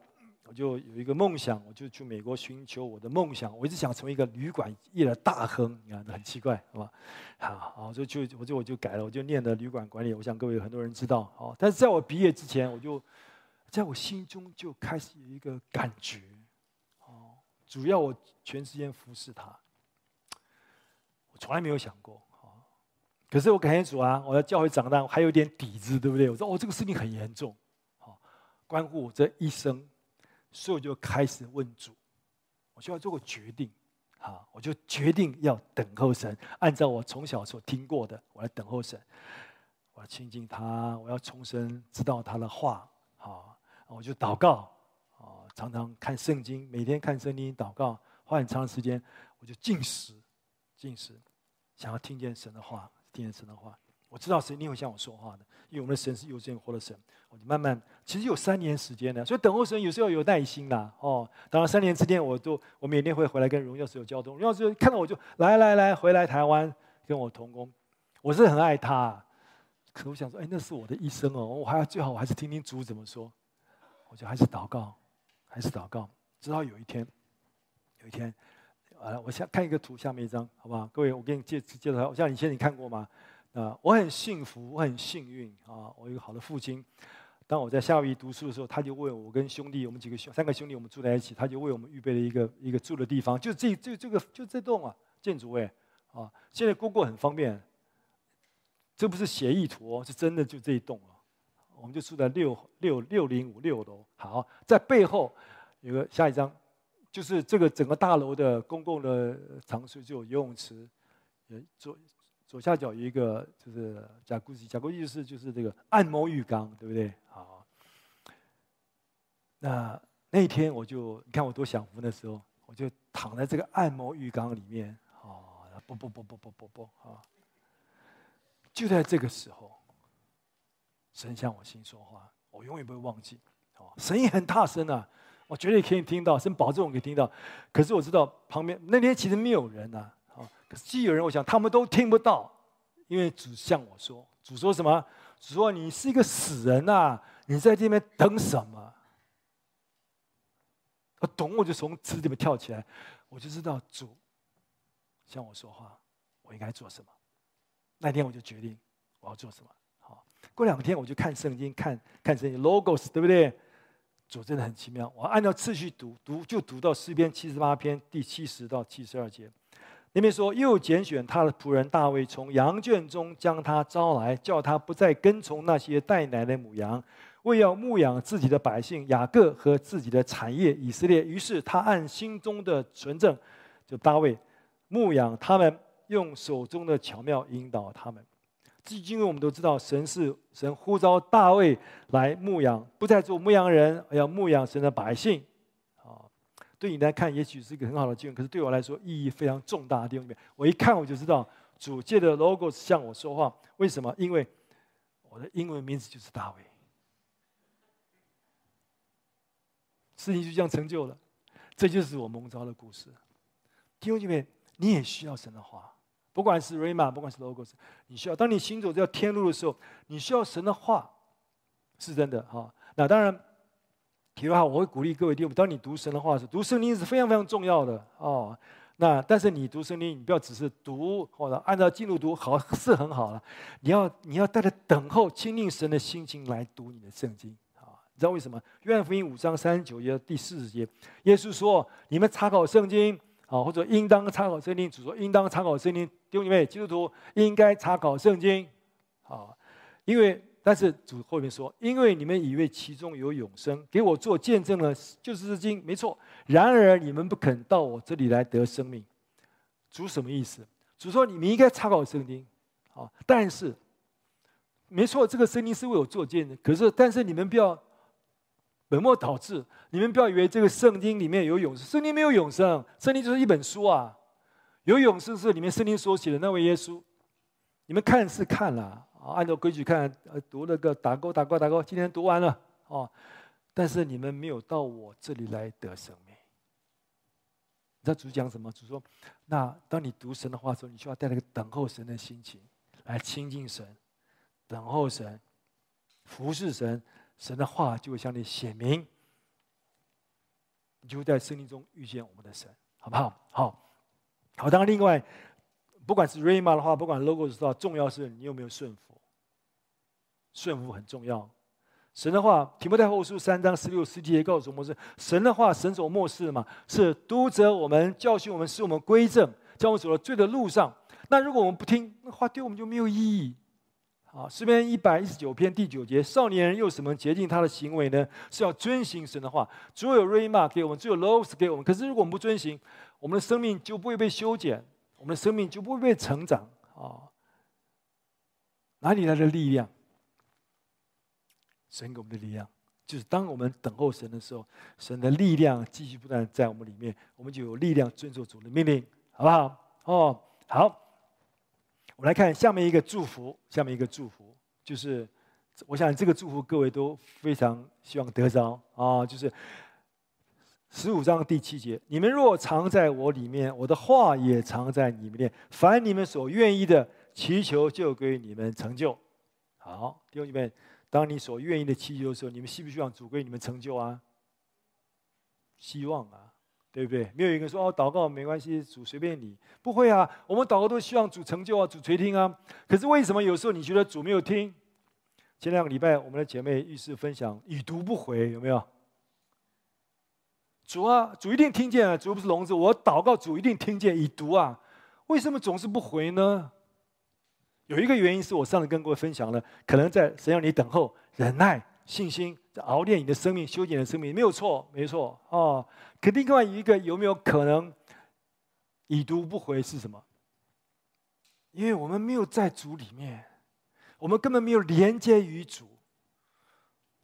我就有一个梦想，我就去美国寻求我的梦想。我一直想成为一个旅馆业的大亨，你看，很奇怪，好吧？好，好，就就我就我就改了，我就念的旅馆管理。我想各位很多人知道，好，但是在我毕业之前，我就在我心中就开始有一个感觉，哦，主要我全时间服侍他，我从来没有想过，可是我感谢主啊，我在教会长大，我还有点底子，对不对？我说哦，这个事情很严重，好，关乎我这一生。所以我就开始问主，我就要做个决定，啊，我就决定要等候神，按照我从小所听过的，我来等候神，我要亲近他，我要重生，知道他的话，啊，我就祷告，啊，常常看圣经，每天看圣经祷告，花很长时间，我就进食，进食，想要听见神的话，听见神的话。我知道神一定会向我说话的，因为我们的神是有真活的神。我就慢慢，其实有三年时间的，所以等候神有时候要有耐心啦。哦，当然三年之间，我都我每天会回来跟荣耀师有交通。荣耀师看到我就来来来，回来台湾跟我同工。我是很爱他，可我想说，哎，那是我的一生哦，我还要最好我还是听听主怎么说。我就还是祷告，还是祷告，直到有一天，有一天，啊，我先看一个图，下面一张，好不好？各位，我给你介介绍，像以前你看过吗？啊，我很幸福，我很幸运啊！我有一个好的父亲。当我在夏威夷读书的时候，他就为我跟兄弟，我们几个兄三个兄弟，我们住在一起，他就为我们预备了一个一个住的地方，就这这这个就这栋啊建筑哎啊！现在 Google 很方便，这不是写意图哦，是真的就这一栋啊。我们就住在六六六零五六楼。好，在背后有个下一张，就是这个整个大楼的公共的场所，就有游泳池，也做。左下角有一个就是甲骨甲骨就是就是这个按摩浴缸，对不对？好，那那一天我就你看我多享福的时候，我就躺在这个按摩浴缸里面，哦，不不不不不不不啊！就在这个时候，神向我心说话，我永远不会忘记。哦，声音很大声啊，我绝对可以听到，神保证我可以听到。可是我知道旁边那天其实没有人呐，啊，可是既有人，我想他们都听不到，因为主向我说，主说什么？主说你是一个死人呐，你在这边等什么？我懂，我就从池里面跳起来，我就知道主向我说话，我应该做什么。那天我就决定我要做什么。好，过两天我就看圣经，看看圣经，Logos，对不对？主真的很奇妙，我按照次序读，读就读到诗篇七十八篇第七十到七十二节。那边说，又拣选他的仆人大卫，从羊圈中将他招来，叫他不再跟从那些带奶的母羊。为要牧养自己的百姓雅各和自己的产业以色列，于是他按心中的纯正，就大卫牧养他们，用手中的巧妙引导他们。至今我们都知道，神是神呼召大卫来牧养，不再做牧羊人，而要牧养神的百姓。对你来看，也许是一个很好的经文，可是对我来说，意义非常重大的地方。我一看我就知道，主界的 Logos 向我说话。为什么？因为我的英文名字就是大卫。事情就这样成就了，这就是我蒙召的故事。弟兄姐妹，你也需要神的话，不管是 Rhema，不管是 Logos，你需要。当你行走这条天路的时候，你需要神的话，是真的哈。那当然，题外话，我会鼓励各位弟兄，当你读神的话时，读圣经是非常非常重要的哦。那但是你读圣经，你不要只是读或者按照进度读，好是很好了。你要你要带着等候亲近神的心情来读你的圣经啊。你知道为什么？约翰福音五章三十九节第四十节，耶稣说：“你们查考圣经啊，或者应当查考圣经。”主说：“应当查考圣经。”弟兄姐妹，基督徒应该查考圣经啊，因为但是主后面说：“因为你们以为其中有永生，给我做见证了，就是这经没错。然而你们不肯到我这里来得生命。”主什么意思？主说：“你们应该参考圣经啊，但是没错，这个圣经是为我做见证。可是，但是你们不要。”本末倒置！你们不要以为这个圣经里面有永生，圣经没有永生，圣经就是一本书啊。有永生是里面圣经所写的那位耶稣。你们看是看了，按照规矩看，呃读那个打勾打勾打勾，今天读完了哦。但是你们没有到我这里来得生命。你知道主讲什么？主说：那当你读神的话的时候，你需要带那个等候神的心情来亲近神，等候神，服侍神。神的话就会向你显明，你就会在生命中遇见我们的神，好不好？好，好。当然，另外，不管是 rama 的话，不管 Logos 的话，重要是你有没有顺服。顺服很重要。神的话，提摩太后书三章十六、十七节告诉我们是神的话，神所默示的嘛，是督责我们、教训我们，使我们归正，将我们走到罪的路上。那如果我们不听，那话对我们就没有意义。啊，诗篇一百一十九篇第九节，少年人又怎么洁净他的行为呢？是要遵行神的话。只有 rema 给我们，只有 Logos 给我们。可是如果我们不遵行，我们的生命就不会被修剪，我们的生命就不会被成长。啊，哪里来的力量？神给我们的力量，就是当我们等候神的时候，神的力量继续不断在我们里面，我们就有力量遵守主的命令，好不好？哦，好。我们来看下面一个祝福，下面一个祝福就是，我想这个祝福各位都非常希望得着啊，就是十五章第七节：你们若藏在我里面，我的话也藏在你们里面，凡你们所愿意的祈求，就归你们成就。好，弟兄姊妹，当你所愿意的祈求的时候，你们希不希望主归你们成就啊？希望啊。对不对？没有一个人说哦，祷告没关系，主随便你。不会啊，我们祷告都希望主成就啊，主垂听啊。可是为什么有时候你觉得主没有听？前两个礼拜我们的姐妹预示分享，已读不回，有没有？主啊，主一定听见啊，主不是聋子，我祷告主一定听见，已读啊，为什么总是不回呢？有一个原因是我上次跟各位分享了，可能在神要你等候、忍耐、信心。在熬炼你的生命，修剪你的生命，没有错，没错哦。可另外一个有没有可能已读不回是什么？因为我们没有在主里面，我们根本没有连接于主，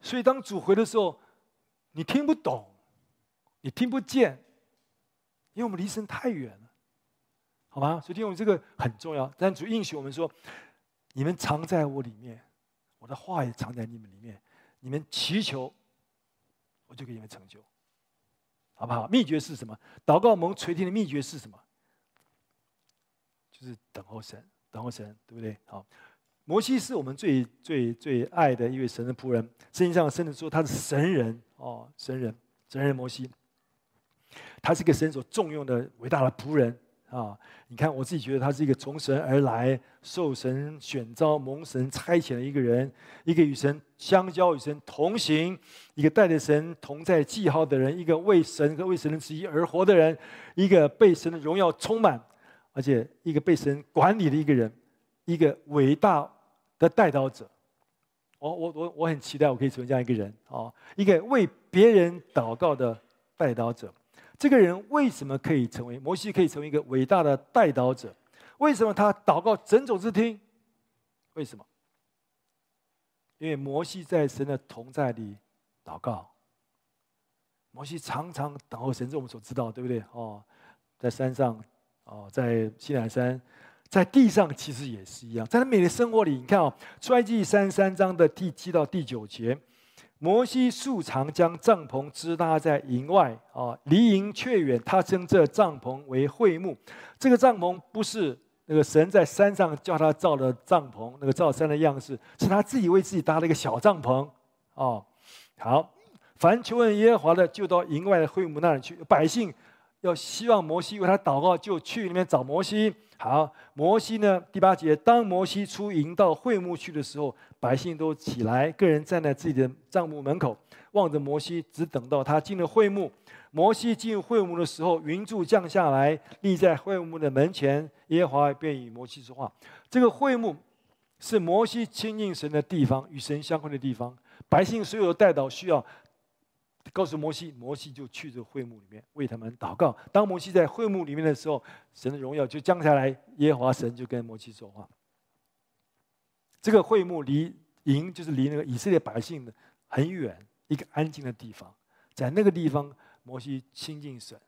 所以当主回的时候，你听不懂，你听不见，因为我们离神太远。好吗？所以听我们这个很重要。但主应许我们说，你们藏在我里面，我的话也藏在你们里面，你们祈求，我就给你们成就，好不好？秘诀是什么？祷告蒙垂听的秘诀是什么？就是等候神，等候神，对不对？好。摩西是我们最最最爱的一位神的仆人，圣经上甚至说他是神人哦，神人，神人摩西，他是个神所重用的伟大的仆人啊！你看，我自己觉得他是一个从神而来、受神选召、蒙神差遣的一个人，一个与神相交、与神同行，一个带着神同在记号的人，一个为神和为神的旨意而活的人，一个被神的荣耀充满，而且一个被神管理的一个人，一个伟大。的代祷者，我我我我很期待我可以成为这样一个人啊，一个为别人祷告的代祷者。这个人为什么可以成为摩西可以成为一个伟大的代祷者？为什么他祷告神总是听？为什么？因为摩西在神的同在里祷告，摩西常常等候神，是我们所知道，对不对？哦，在山上，哦，在西南山。在地上其实也是一样，在他每天生活里，你看哦，《出埃及记》三三章的第七到第九节，摩西素常将帐篷支搭在营外啊，离营却远，他称这帐篷为会幕。这个帐篷不是那个神在山上叫他造的帐篷，那个造山的样式，是他自己为自己搭了一个小帐篷哦。好，凡求问耶和华的，就到营外的会幕那里去。百姓要希望摩西为他祷告，就去里面找摩西。好，摩西呢？第八节，当摩西出营到会幕去的时候，百姓都起来，个人站在自己的帐幕门口，望着摩西，只等到他进了会幕。摩西进入会幕的时候，云柱降下来，立在会幕的门前，耶和华便与摩西说话。这个会幕是摩西亲近神的地方，与神相会的地方。百姓所有的代祷需要。告诉摩西，摩西就去这会幕里面为他们祷告。当摩西在会幕里面的时候，神的荣耀就降下来，耶和华神就跟摩西说话。这个会幕离营就是离那个以色列百姓的很远，一个安静的地方，在那个地方，摩西亲近神，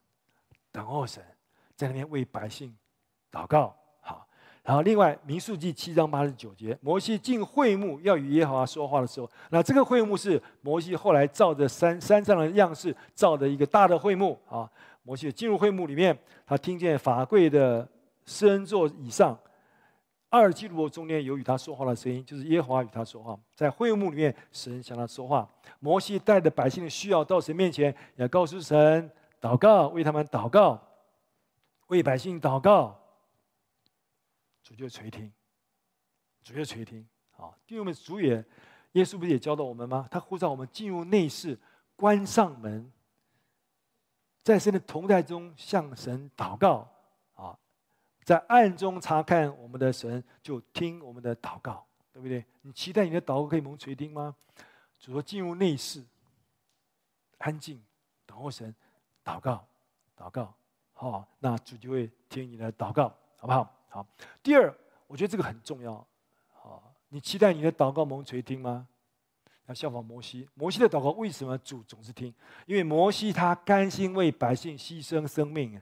等候神，在那边为百姓祷告。然后，另外《民数记》七章八十九节，摩西进会幕要与耶和华说话的时候，那这个会幕是摩西后来照着山山上的样式造的一个大的会幕啊。摩西进入会幕里面，他听见法柜的施恩座以上二基路中间有与他说话的声音，就是耶和华与他说话。在会幕里面，神向他说话。摩西带着百姓的需要到神面前，要告诉神祷告，为他们祷告，为百姓祷告。主就垂听，主就垂听。啊，因为我们主也，耶稣不是也教导我们吗？他呼召我们进入内室，关上门，在神的同在中向神祷告。啊，在暗中查看我们的神，就听我们的祷告，对不对？你期待你的祷告可以蒙垂听吗？主说进入内室，安静等候神，祷告，祷告。好，那主就会听你的祷告，好不好？好，第二，我觉得这个很重要。好，你期待你的祷告蒙垂听吗？要效仿摩西。摩西的祷告为什么主总是听？因为摩西他甘心为百姓牺牲生命。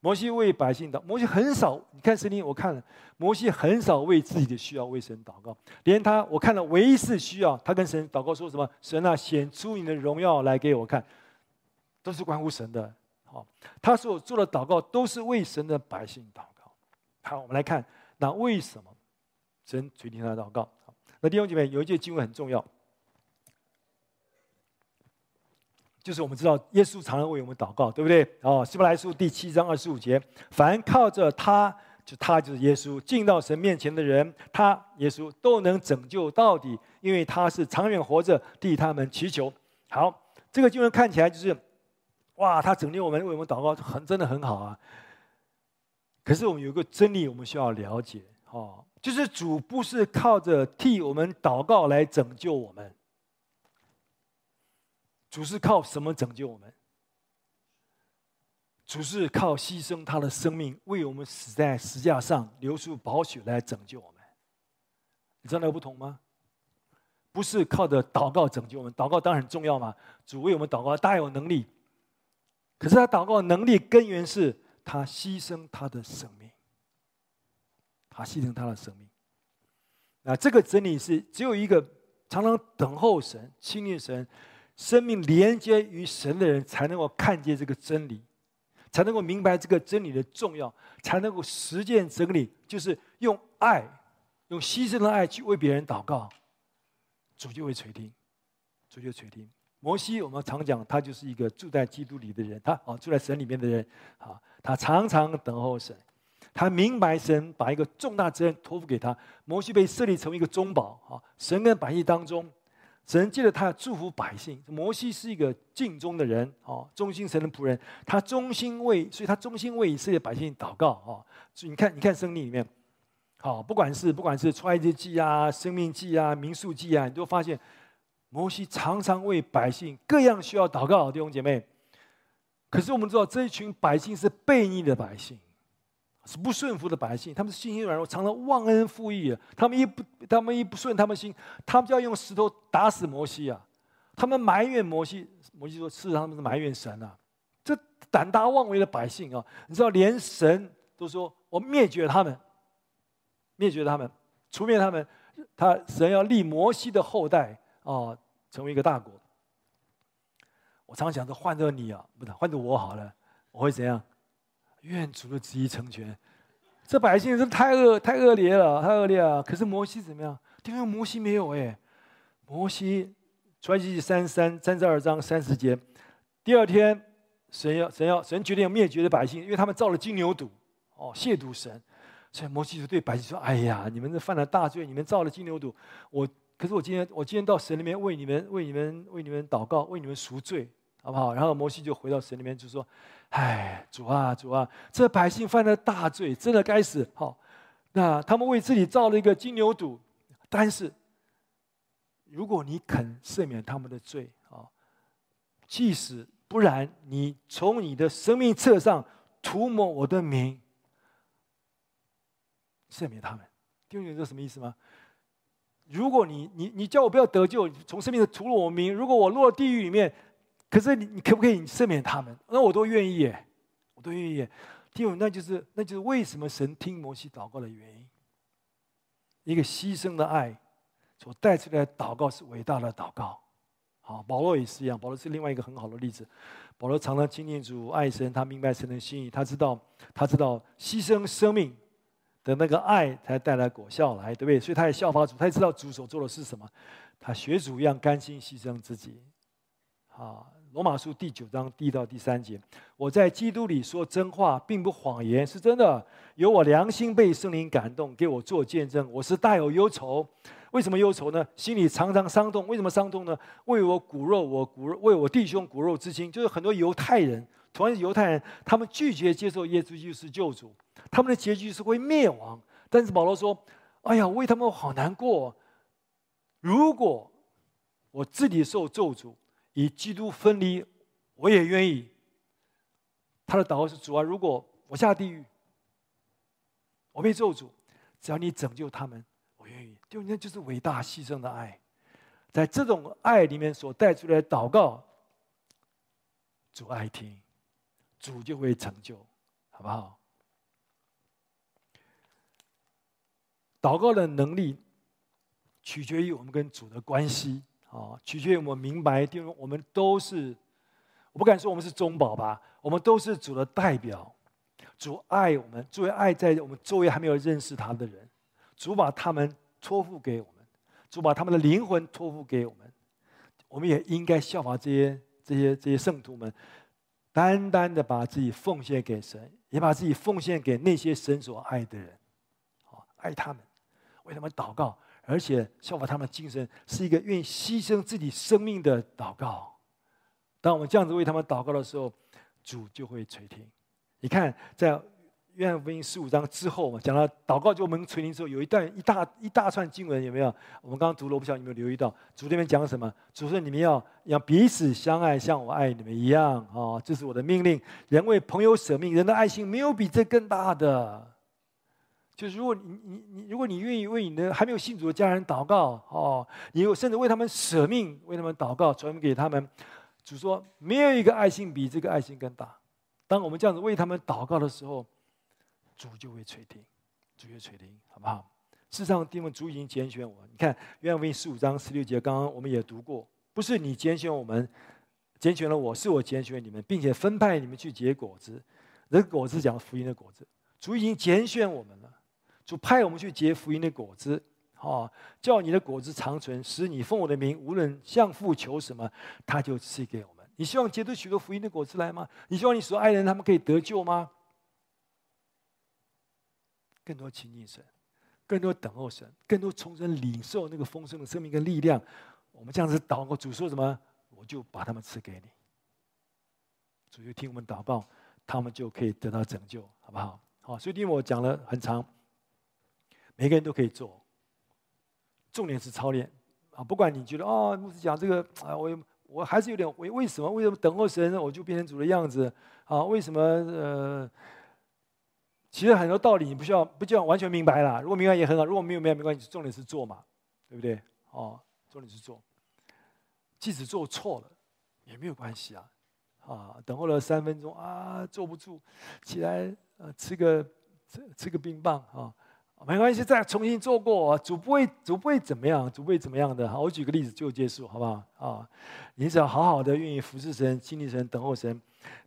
摩西为百姓祷，摩西很少。你看圣经，我看了，摩西很少为自己的需要为神祷告。连他，我看了唯一是需要，他跟神祷告说什么？神啊，显出你的荣耀来给我看，都是关乎神的。好，他所做的祷告都是为神的百姓祷告。好，我们来看，那为什么神垂听他的祷告？那弟兄姐妹有一句经文很重要，就是我们知道耶稣常常为我们祷告，对不对？哦，希伯来书第七章二十五节，凡靠着他，就他就是耶稣，进到神面前的人，他耶稣都能拯救到底，因为他是长远活着替他们祈求。好，这个经文看起来就是。哇，他拯救我们，为我们祷告，很真的很好啊。可是我们有一个真理，我们需要了解，哦，就是主不是靠着替我们祷告来拯救我们，主是靠什么拯救我们？主是靠牺牲他的生命，为我们死在石架上，流出宝血来拯救我们。你知道那个不同吗？不是靠着祷告拯救我们，祷告当然很重要嘛。主为我们祷告，大有能力。可是他祷告能力根源是他牺牲他的生命，他牺牲他的生命。那这个真理是只有一个常常等候神、亲近神、生命连接于神的人才能够看见这个真理，才能够明白这个真理的重要，才能够实践真理，就是用爱、用牺牲的爱去为别人祷告，主就会垂听，主就垂听。摩西，我们常讲，他就是一个住在基督里的人，他啊住在神里面的人，啊，他常常等候神，他明白神把一个重大责任托付给他。摩西被设立成为一个中保，啊，神跟百姓当中，神借着他祝福百姓。摩西是一个尽忠的人，啊，忠心神的仆人，他忠心为，所以他忠心为以色列百姓祷告，啊，所以你看，你看圣经里面，好，不管是不管是出埃及记啊、生命记啊、民数记啊，你都发现。摩西常常为百姓各样需要祷告，弟兄姐妹。可是我们知道，这一群百姓是悖逆的百姓，是不顺服的百姓。他们是信心软弱，常常忘恩负义。他们一不，他们一不顺他们心，他们就要用石头打死摩西啊！他们埋怨摩西，摩西说：“事实上，他们是埋怨神啊！”这胆大妄为的百姓啊，你知道，连神都说：“我灭绝他们，灭绝他们，除灭他们。”他神要立摩西的后代。哦，成为一个大国。我常想着换着你啊，不是换着我好了，我会怎样？愿主的旨意成全。这百姓真太恶太恶劣了，太恶劣了。可是摩西怎么样？因为摩西没有哎。摩西，出埃及记三三三十二章三十节。第二天，神要神要神决定要灭绝的百姓，因为他们造了金牛犊，哦，亵渎神。所以摩西就对百姓说：“哎呀，你们这犯了大罪，你们造了金牛犊，我。”可是我今天，我今天到神里面为你们、为你们、为你们祷告，为你们赎罪，好不好？然后摩西就回到神里面，就说：“哎，主啊，主啊，这百姓犯了大罪，真的该死。好，那他们为自己造了一个金牛犊，但是如果你肯赦免他们的罪，啊，即使不然，你从你的生命册上涂抹我的名，赦免他们。听懂这什么意思吗？”如果你你你叫我不要得救，从生命的涂抹我名，如果我落地狱里面，可是你你可不可以赦免他们？那我都愿意耶，我都愿意耶。听？那就是那就是为什么神听摩西祷告的原因。一个牺牲的爱所带出来的祷告是伟大的祷告。好，保罗也是一样，保罗是另外一个很好的例子。保罗常常亲近主、爱神，他明白神的心意，他知道他知道牺牲生命。的那个爱才带来果效来，对不对？所以他也效法主，他也知道主所做的是什么，他学主一样甘心牺牲自己。啊，罗马书第九章第一到第三节，我在基督里说真话，并不谎言，是真的。有我良心被圣灵感动，给我做见证。我是大有忧愁，为什么忧愁呢？心里常常伤痛。为什么伤痛呢？为我骨肉，我骨肉为我弟兄骨肉之亲，就是很多犹太人，同样是犹太人，他们拒绝接受耶稣基督是救主。他们的结局是会灭亡，但是保罗说：“哎呀，为他们好难过。如果我自己受咒诅，与基督分离，我也愿意。”他的祷告是：“主啊，如果我下地狱，我被咒诅，只要你拯救他们，我愿意。”就那就是伟大牺牲的爱，在这种爱里面所带出来的祷告，主爱听，主就会成就，好不好？祷告的能力取决于我们跟主的关系啊，取决于我们明白，因为我们都是，我不敢说我们是中保吧，我们都是主的代表。主爱我们，作为爱在我们周围还没有认识他的人，主把他们托付给我们，主把他们的灵魂托付给我们，我们也应该效法这些这些这些圣徒们，单单的把自己奉献给神，也把自己奉献给那些神所爱的人，好爱他们。为他们祷告，而且效法他们的精神，是一个愿意牺牲自己生命的祷告。当我们这样子为他们祷告的时候，主就会垂听。你看，在约翰福音十五章之后嘛，讲到祷告就能垂听之后，有一段一大一大串经文，有没有？我们刚刚读了，我不晓得有没有留意到？主这边讲什么？主说：“你们要要彼此相爱，像我爱你们一样。”哦，这是我的命令。人为朋友舍命，人的爱心没有比这更大的。就是如果你你你，如果你愿意为你的还没有信主的家人祷告哦，你有甚至为他们舍命，为他们祷告，传给他们。主说没有一个爱心比这个爱心更大。当我们这样子为他们祷告的时候，主就会垂听，主就垂听，好不好？事实上，弟兄，主已经拣选我。你看，约翰福音十五章十六节，刚刚我们也读过，不是你拣选我们，拣选了我，是我拣选你们，并且分派你们去结果子。这个果子讲福音的果子，主已经拣选我们了，主派我们去结福音的果子，啊，叫你的果子长存，使你奉我的名，无论向父求什么，他就赐给我们。你希望结出许多福音的果子来吗？你希望你所爱的人他们可以得救吗？更多亲近神。更多等候神，更多重生领受那个丰盛的生命跟力量。我们这样子祷告，主说什么，我就把他们赐给你。主就听我们祷告，他们就可以得到拯救，好不好？好，所以听我讲了很长，每个人都可以做。重点是操练啊！不管你觉得哦，牧师讲这个啊，我我还是有点为为什么为什么等候神，我就变成主的样子啊？为什么呃？其实很多道理你不需要不需要完全明白啦，如果明白也很好，如果没有明白没关系，重点是做嘛，对不对？哦，重点是做。即使做错了也没有关系啊，啊，等候了三分钟啊，坐不住，起来呃吃个吃吃个冰棒啊，没关系，再重新做过，主不会主不会怎么样，主不会怎么样的。好，我举个例子就结束，好不好？啊，你只要好好的愿意服侍神、经历神、等候神，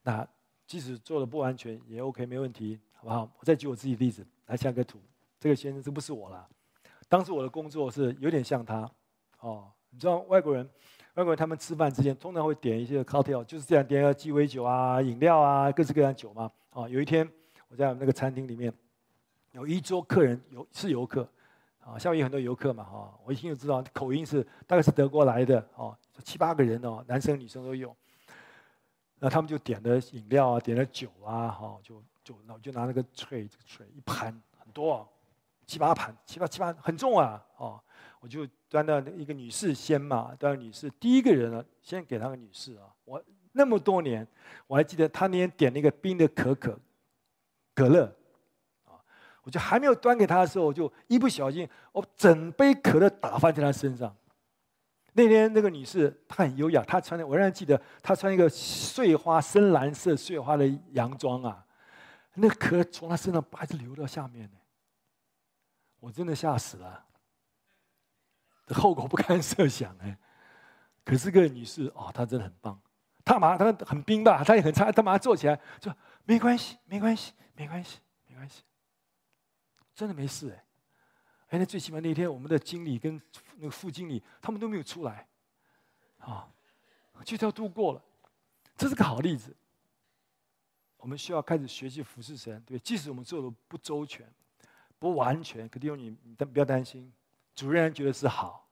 那即使做的不完全也 OK，没问题。好不好？我再举我自己的例子来下个图。这个先生，这不是我啦。当时我的工作是有点像他。哦，你知道外国人，外国人他们吃饭之前通常会点一些 cocktail，就是这样点个鸡尾酒啊、饮料啊、各式各样酒嘛。哦，有一天我在那个餐厅里面，有一桌客人有是游客，啊，下面有很多游客嘛。哈，我一听就知道口音是大概是德国来的。哦，七八个人哦，男生女生都有。那他们就点了饮料啊，点了酒啊，哈，就。就那我就拿那个 tray，这个锤一盘很多啊，七八盘，七八七八很重啊，哦，我就端到一个女士先嘛，端到女士第一个人呢，先给那个女士啊。我那么多年，我还记得她那天点那个冰的可可可乐，啊，我就还没有端给她的时候，我就一不小心，我整杯可乐打翻在她身上。那天那个女士她很优雅，她穿的我仍然记得，她穿一个碎花深蓝色碎花的洋装啊。那壳从他身上一直流到下面呢，我真的吓死了，这后果不堪设想哎。可是个女士哦，她真的很棒，她马上她很冰吧，她也很差，她马上坐起来说没关系，没关系，没关系，没关系，真的没事哎。哎，那最起码那天我们的经理跟那个副经理他们都没有出来，啊，就这样度过了，这是个好例子。我们需要开始学习服侍神，对，即使我们做的不周全、不完全，可弟兄你，你不要担心，主仍然觉得是好，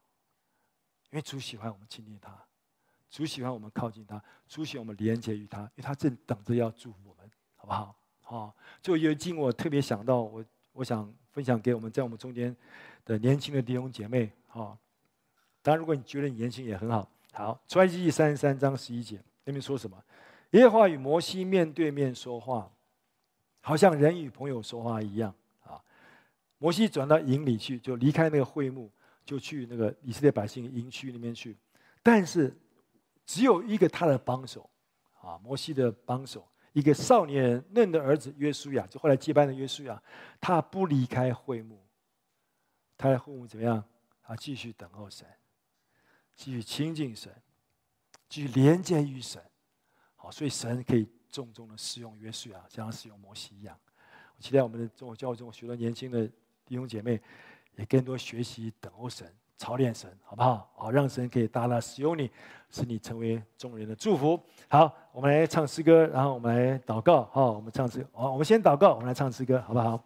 因为主喜欢我们亲近他，主喜欢我们靠近他，主喜欢我们连接于他，因为他正等着要祝福我们，好不好？好，最后一经我特别想到，我我想分享给我们在我们中间的年轻的弟兄姐妹，哈，当然如果你觉得你年轻也很好，好，出埃及记三十三章十一节那边说什么？耶和华与摩西面对面说话，好像人与朋友说话一样啊。摩西转到营里去，就离开那个会幕，就去那个以色列百姓营区里面去。但是只有一个他的帮手啊，摩西的帮手，一个少年嫩的儿子约书亚，就后来接班的约书亚，他不离开会幕，他的会幕怎么样？他继续等候神，继续亲近神，继续连接于神。好，所以神可以重重的使用约书亚，像使用摩西一样。我期待我们的中国教会中许多年轻的弟兄姐妹，也更多学习等候神、操练神，好不好？好，让神可以大大使用你，使你成为众人的祝福。好，我们来唱诗歌，然后我们来祷告。好，我们唱诗，好，我们先祷告，我们来唱诗歌，好不好？